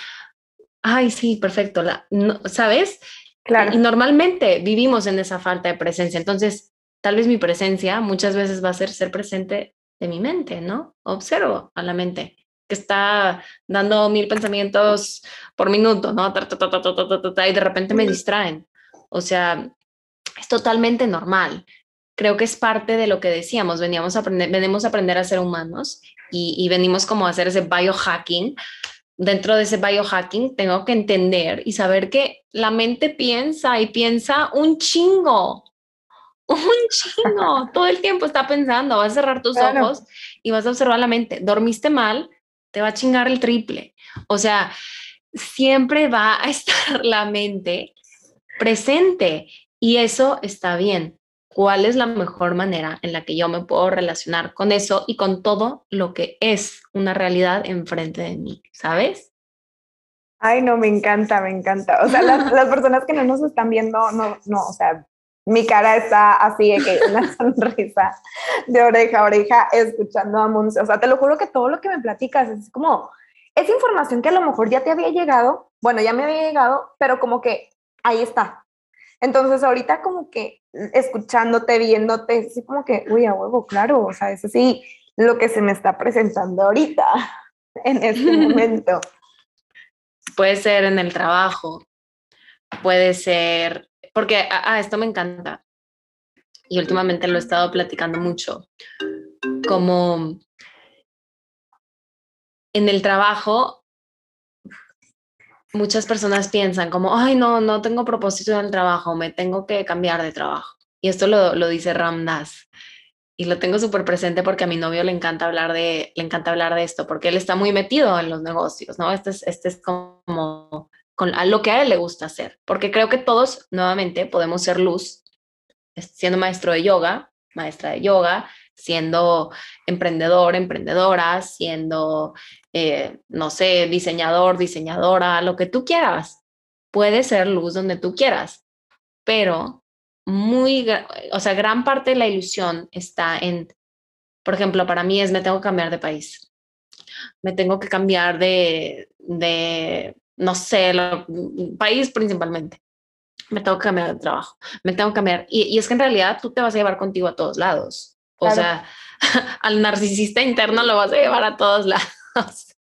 Speaker 2: ay, sí, perfecto. La, ¿Sabes?
Speaker 1: Claro.
Speaker 2: Y normalmente vivimos en esa falta de presencia. Entonces, tal vez mi presencia muchas veces va a ser ser presente de mi mente, ¿no? Observo a la mente que está dando mil pensamientos por minuto, ¿no? Y de repente me distraen. O sea, es totalmente normal. Creo que es parte de lo que decíamos, veníamos a aprender, venimos a aprender a ser humanos y, y venimos como a hacer ese biohacking. Dentro de ese biohacking tengo que entender y saber que la mente piensa y piensa un chingo, un chingo, todo el tiempo está pensando, vas a cerrar tus ojos y vas a observar la mente. Dormiste mal, te va a chingar el triple. O sea, siempre va a estar la mente presente y eso está bien. ¿Cuál es la mejor manera en la que yo me puedo relacionar con eso y con todo lo que es una realidad enfrente de mí? ¿Sabes?
Speaker 1: Ay, no, me encanta, me encanta. O sea, las, las personas que no nos están viendo, no, no, o sea, mi cara está así de que una sonrisa de oreja a oreja escuchando a Monse. O sea, te lo juro que todo lo que me platicas es como, es información que a lo mejor ya te había llegado, bueno, ya me había llegado, pero como que ahí está. Entonces ahorita como que escuchándote, viéndote, así como que, uy, a huevo, claro, o sea, eso sí, lo que se me está presentando ahorita, en este momento.
Speaker 2: Puede ser en el trabajo, puede ser porque ah, ah, esto me encanta y últimamente lo he estado platicando mucho, como en el trabajo muchas personas piensan como, ay, no, no tengo propósito en el trabajo, me tengo que cambiar de trabajo. Y esto lo, lo dice Ramdas. Y lo tengo súper presente porque a mi novio le encanta hablar de, le encanta hablar de esto, porque él está muy metido en los negocios, ¿no? Este es, este es como a lo que a él le gusta hacer, porque creo que todos nuevamente podemos ser luz siendo maestro de yoga, maestra de yoga, siendo emprendedor, emprendedora, siendo, eh, no sé, diseñador, diseñadora, lo que tú quieras. Puede ser luz donde tú quieras, pero muy, o sea, gran parte de la ilusión está en, por ejemplo, para mí es me tengo que cambiar de país, me tengo que cambiar de, de no sé, el país principalmente. Me tengo que cambiar de trabajo, me tengo que cambiar. Y, es que en realidad tú te vas a llevar contigo a todos lados. O sea, al narcisista interno lo vas a llevar a todos lados.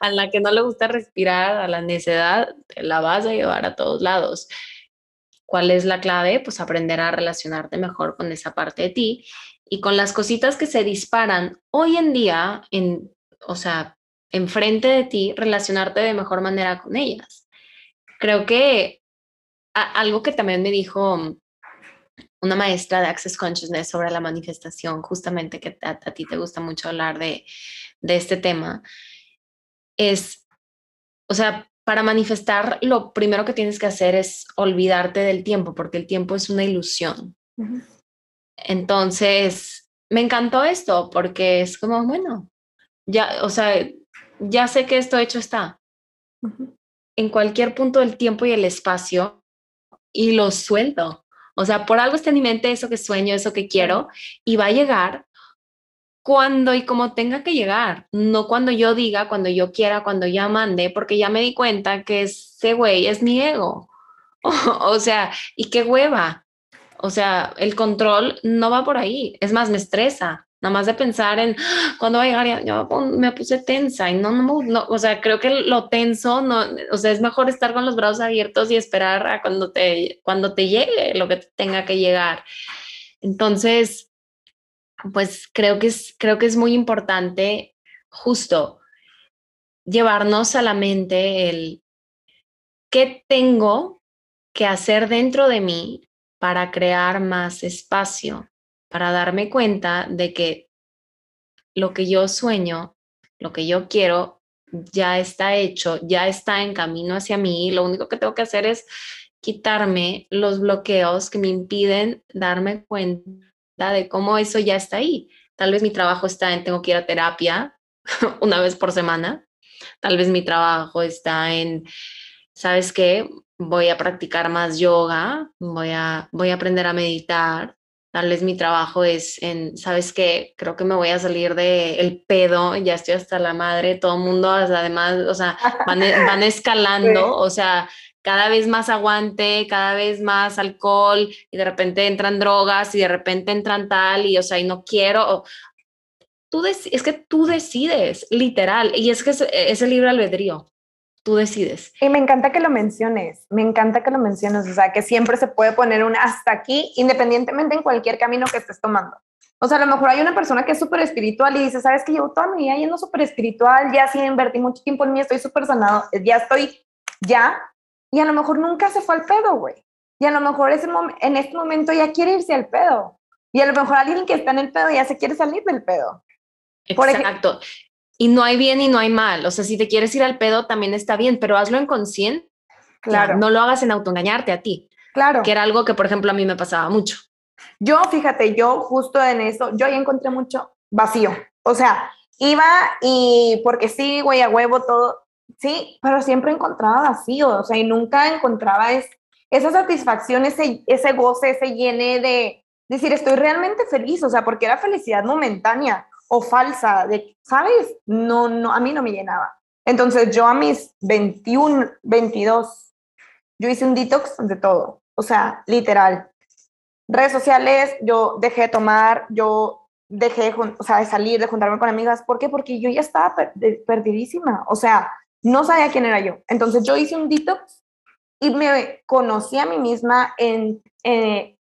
Speaker 2: a la que no le gusta respirar, a la necedad, la vas a llevar a todos lados. ¿Cuál es la clave? Pues aprender a relacionarte mejor con esa parte de ti y con las cositas que se disparan hoy en día en, o sea, enfrente de ti, relacionarte de mejor manera con ellas. Creo que algo que también me dijo una maestra de Access Consciousness sobre la manifestación, justamente que a, ti te gusta mucho hablar de, de este tema, es, o sea, para manifestar lo primero que tienes que hacer es olvidarte del tiempo, porque el tiempo es una ilusión. Entonces, me encantó esto porque es como, bueno, ya, o sea, ya sé que esto hecho está. En cualquier punto del tiempo y el espacio y lo suelto. O sea, por algo está en mi mente eso que sueño, eso que quiero y va a llegar cuando y como tenga que llegar, no cuando yo diga, cuando yo quiera, cuando ya mande, porque ya me di cuenta que ese güey es mi ego. o sea, y qué hueva. O sea, el control no va por ahí. Es más, me estresa nada más de pensar en ah, cuándo va a llegar, yo me puse tensa y no, no, no, o sea, creo que lo tenso, no, o sea, es mejor estar con los brazos abiertos y esperar a cuando te, cuando te llegue lo que tenga que llegar. Entonces, pues creo que es, creo que es muy importante justo llevarnos a la mente el qué tengo que hacer dentro de mí para crear más espacio para darme cuenta de que lo que yo sueño, lo que yo quiero, ya está hecho, ya está en camino hacia mí. Lo único que tengo que hacer es quitarme los bloqueos que me impiden darme cuenta de cómo eso ya está ahí. Tal vez mi trabajo está en tengo que ir a terapia una vez por semana. Tal vez mi trabajo está en, ¿sabes qué? Voy a practicar más yoga, voy a, voy a aprender a meditar, Tal vez mi trabajo es en, ¿sabes qué? Creo que me voy a salir del el pedo, ya estoy hasta la madre, todo el mundo, además, o sea, van, e, van escalando, o sea, cada vez más aguante, cada vez más alcohol, y de repente entran drogas, y de repente entran tal, y o sea, y no quiero. Tú es que tú decides, literal, y es que es, es el libre albedrío tú decides.
Speaker 1: Y me encanta que lo menciones, me encanta que lo menciones, o sea, que siempre se puede poner un hasta aquí, independientemente en cualquier camino que estés tomando. O sea, a lo mejor hay una persona que es súper espiritual y dice, sabes que llevo toda mi vida yendo súper espiritual, ya sí invertí mucho tiempo en mí, estoy súper sanado, ya estoy, ya, y a lo mejor nunca se fue al pedo, güey. Y a lo mejor ese en este momento ya quiere irse al pedo. Y a lo mejor alguien que está en el pedo ya se quiere salir del pedo.
Speaker 2: Exacto. Y no hay bien y no hay mal. O sea, si te quieres ir al pedo, también está bien, pero hazlo en conciencia. Claro. no lo hagas en autoengañarte a ti.
Speaker 1: Claro.
Speaker 2: Que era algo que, por ejemplo, a mí me pasaba mucho.
Speaker 1: Yo, fíjate, yo justo en eso, yo ahí encontré mucho vacío. O sea, iba y porque sí, güey, a huevo todo, sí, pero siempre encontraba vacío, o sea, y nunca encontraba es, esa satisfacción, ese, ese goce, ese llene de decir, estoy realmente feliz, o sea, porque era felicidad momentánea falsa, de, ¿sabes? No, no, a mí no me llenaba. Entonces yo a mis 21, 22, yo hice un detox de todo, o sea, literal. Redes sociales, yo dejé de tomar, yo dejé o sea, de salir, de juntarme con amigas. ¿Por qué? Porque yo ya estaba perdidísima, o sea, no sabía quién era yo. Entonces yo hice un detox y me conocí a mí misma en... Eh,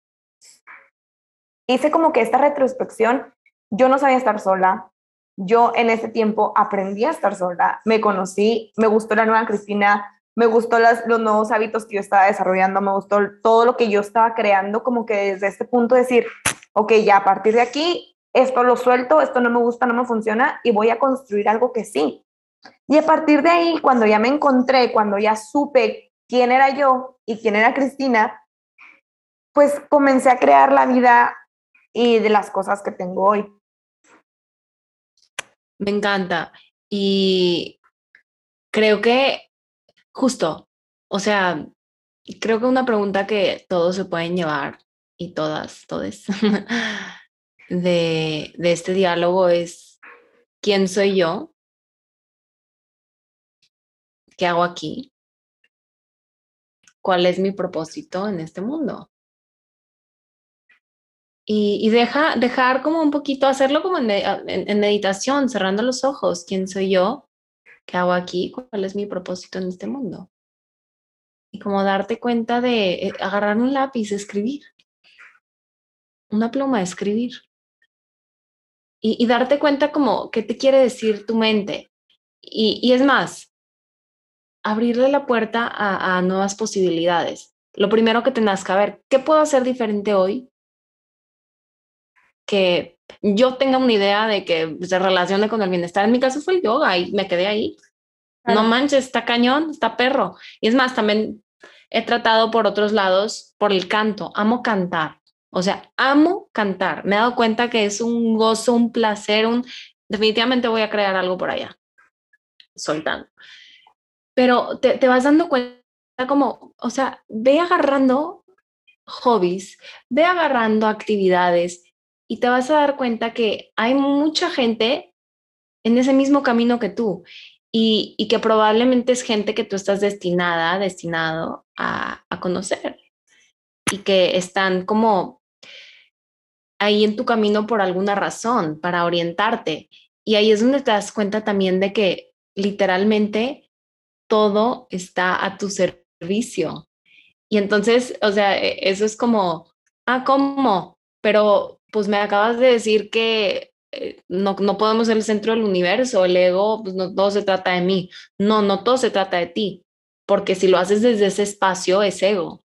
Speaker 1: hice como que esta retrospección, yo no sabía estar sola, yo en ese tiempo aprendí a estar sola, me conocí, me gustó la nueva Cristina, me gustó las, los nuevos hábitos que yo estaba desarrollando, me gustó todo lo que yo estaba creando, como que desde este punto decir, ok, ya a partir de aquí, esto lo suelto, esto no me gusta, no me funciona y voy a construir algo que sí. Y a partir de ahí, cuando ya me encontré, cuando ya supe quién era yo y quién era Cristina, pues comencé a crear la vida y de las cosas que tengo hoy.
Speaker 2: Me encanta. Y creo que justo, o sea, creo que una pregunta que todos se pueden llevar y todas, todes, de, de este diálogo es, ¿quién soy yo? ¿Qué hago aquí? ¿Cuál es mi propósito en este mundo? Y, deja, dejar como un poquito, hacerlo como en, en, meditación, cerrando los ojos. ¿Quién soy yo? ¿Qué hago aquí? ¿Cuál es mi propósito en este mundo? Y como darte cuenta de eh, agarrar un lápiz, escribir. Una pluma, escribir. Y, y, darte cuenta como qué te quiere decir tu mente. Y, y es más, abrirle la puerta a, a, nuevas posibilidades. Lo primero que tengas que ver, ¿qué puedo hacer diferente hoy que yo tenga una idea de que se relacione con el bienestar. En mi caso fue el yoga y me quedé ahí. No manches, está cañón, está perro. Y es más, también he tratado por otros lados, por el canto. Amo cantar. O sea, amo cantar. Me he dado cuenta que es un gozo, un placer, un... Definitivamente voy a crear algo por allá, soltando. Pero te, te vas dando cuenta como, o sea, ve agarrando hobbies, ve agarrando actividades y te vas a dar cuenta que hay mucha gente en ese mismo camino que tú y, que probablemente es gente que tú estás destinada, destinado a, a conocer y que están como ahí en tu camino por alguna razón, para orientarte. Y ahí es donde te das cuenta también de que literalmente todo está a tu servicio. Y entonces, o sea, e, eso es como, ah, ¿cómo? Pero pues me acabas de decir que eh, no, no, podemos ser el centro del universo, el ego, pues no todo se trata de mí. No, no todo se trata de ti, porque si lo haces desde ese espacio es ego,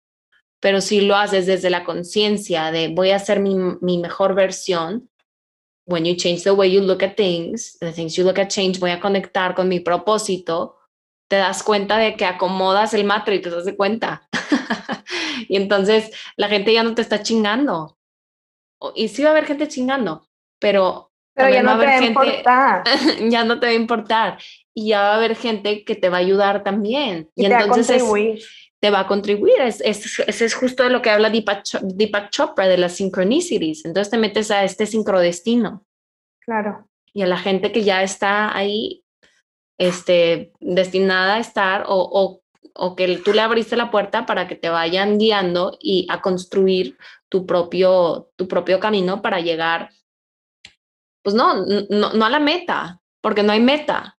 Speaker 2: pero si lo haces desde la conciencia de voy a ser mi, mi mejor versión, when you change the way you look at things, the things you look at change, voy a conectar con mi propósito, te das cuenta de que acomodas el matrix, te das cuenta. y entonces la gente ya no te está chingando, y sí va a haber gente chingando, pero,
Speaker 1: pero ya no te va a importar.
Speaker 2: ya no te va a importar. Y ya va a haber gente que te va a ayudar también. Y, entonces te va a contribuir. Es, es, es, justo de lo que habla Deepak, Deepak Chopra de las synchronicities. Entonces te metes a este sincrodestino.
Speaker 1: Claro.
Speaker 2: Y a la gente que ya está ahí, este, destinada a estar o, o, o que tú le abriste la puerta para que te vayan guiando y a construir tu propio, tu propio camino para llegar, pues no, no, no a la meta, porque no hay meta,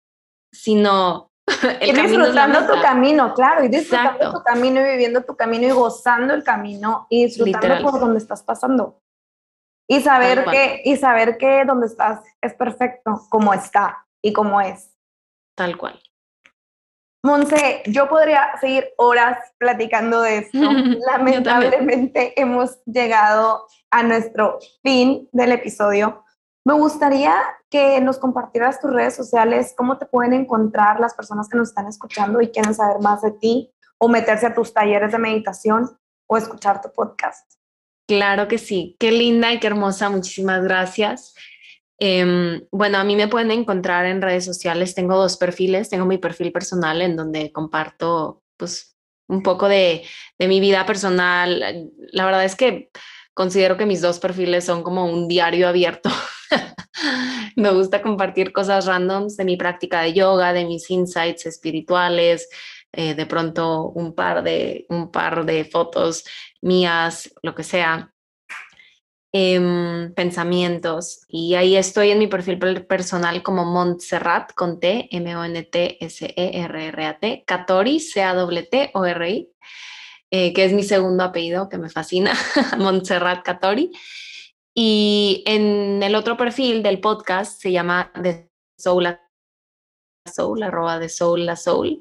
Speaker 2: sino
Speaker 1: el y disfrutando tu camino, claro, y disfrutando tu camino y viviendo tu camino y gozando el camino y disfrutando por donde estás pasando. Y saber que, y saber que donde estás es perfecto, como está y como es.
Speaker 2: Tal cual.
Speaker 1: Monse, yo podría seguir horas platicando de esto. Lamentablemente hemos llegado a nuestro fin del episodio. Me gustaría que nos compartieras tus redes sociales, cómo te pueden encontrar las personas que nos están escuchando y quieren saber más de ti o meterse a tus talleres de meditación o escuchar tu podcast.
Speaker 2: Claro que sí, qué linda y qué hermosa, muchísimas gracias. Em, bueno, a mí me pueden encontrar en redes sociales, tengo dos perfiles, tengo mi perfil personal en donde comparto pues un poco de, de mi vida personal. La verdad es que considero que mis dos perfiles son como un diario abierto. me gusta compartir cosas randoms de mi práctica de yoga, de mis insights espirituales, eh, de pronto un par de, un par de fotos mías, lo que sea, em, pensamientos. Y ahí estoy en mi perfil personal como Montserrat con T, M-O-N-T-S-E-R-R-A-T, Catori, C-A-T-T-O-R-I, eh, que es mi segundo apellido que me fascina, Montserrat Catori. Y en el otro perfil del podcast se llama The Soul Soul, arroba de Soul la Soul.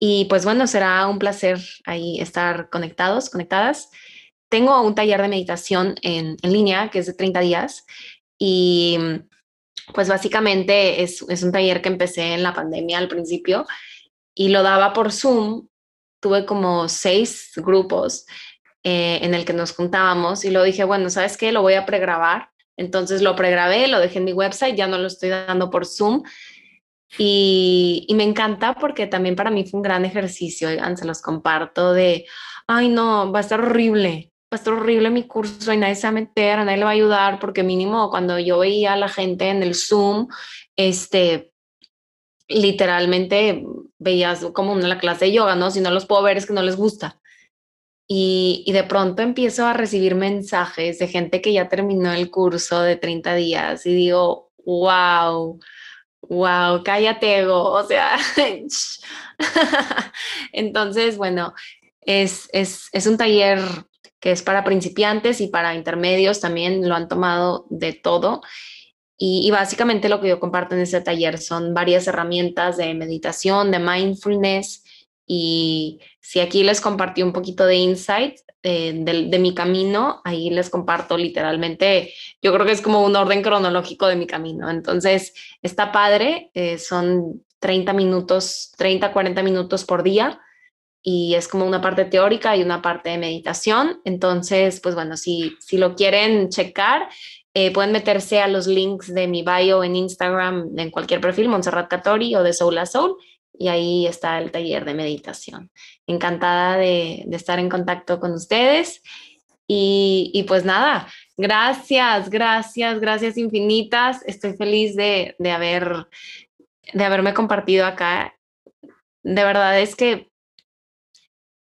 Speaker 2: Y pues bueno, será un placer ahí estar conectados, conectadas. Tengo un taller de meditación en, línea que es de 30 días y pues básicamente es, es un taller que empecé en la pandemia al principio y lo daba por Zoom. Tuve como seis grupos eh, en el que nos juntábamos y lo dije, bueno, ¿sabes qué? Lo voy a pregrabar. Entonces lo pregrabé, lo dejé en mi website, ya no lo estoy dando por Zoom y, me encanta porque también para mí fue un gran ejercicio, oigan, se los comparto de, ay no, va a estar horrible, va a estar horrible mi curso y nadie se va a meter, nadie le va a ayudar, porque mínimo cuando yo veía a la gente en el Zoom, este, literalmente veías como la clase de yoga, ¿no? Si no los puedo ver es que no les gusta. Y, y, de pronto empiezo a recibir mensajes de gente que ya terminó el curso de 30 días y digo, wow, wow, cállate, ego, o sea, entonces, bueno, es, es, es, un taller que es para principiantes y para intermedios, también lo han tomado de todo. Y, básicamente lo que yo comparto en ese taller son varias herramientas de meditación, de mindfulness. Y si aquí les compartí un poquito de insight, eh, de, mi camino, ahí les comparto literalmente, yo creo que es como un orden cronológico de mi camino. Entonces, está padre, eh, son 30 minutos, 30, 40 minutos por día y es como una parte teórica y una parte de meditación. Entonces, pues bueno, si, si lo quieren checar, eh, pueden meterse a los links de mi bio en Instagram, en cualquier perfil, Montserrat Catori o de Soul a Soul, y ahí está el taller de meditación. Encantada de, estar en contacto con ustedes. Y, pues nada, gracias, gracias, gracias infinitas. Estoy feliz de, haber, de haberme compartido acá. De verdad es que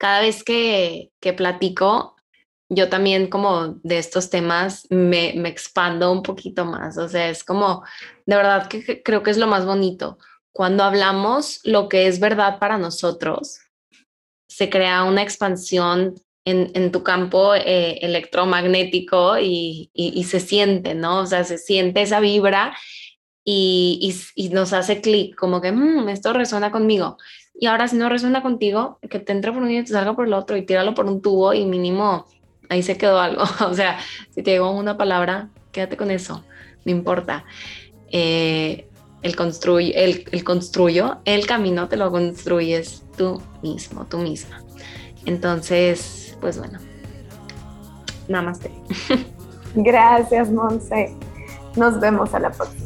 Speaker 2: cada vez que, que platico, yo también como de estos temas me, me expando un poquito más. O sea, es como, de verdad que creo que es lo más bonito cuando hablamos lo que es verdad para nosotros, se crea una expansión en, tu campo eh, electromagnético y, se siente, ¿no? O sea, se siente esa vibra y, nos hace clic, como que mm, esto resuena conmigo. Y ahora si no resuena contigo, que te entre por un y te salga por el otro y tíralo por un tubo y mínimo ahí se quedó algo. o sea, si te digo una palabra, quédate con eso, no importa. Eh, el, construye, el, el construyo, el camino te lo construyes tú mismo, tú misma. Entonces, pues bueno, namaste.
Speaker 1: Gracias, Monse. Nos vemos a la próxima.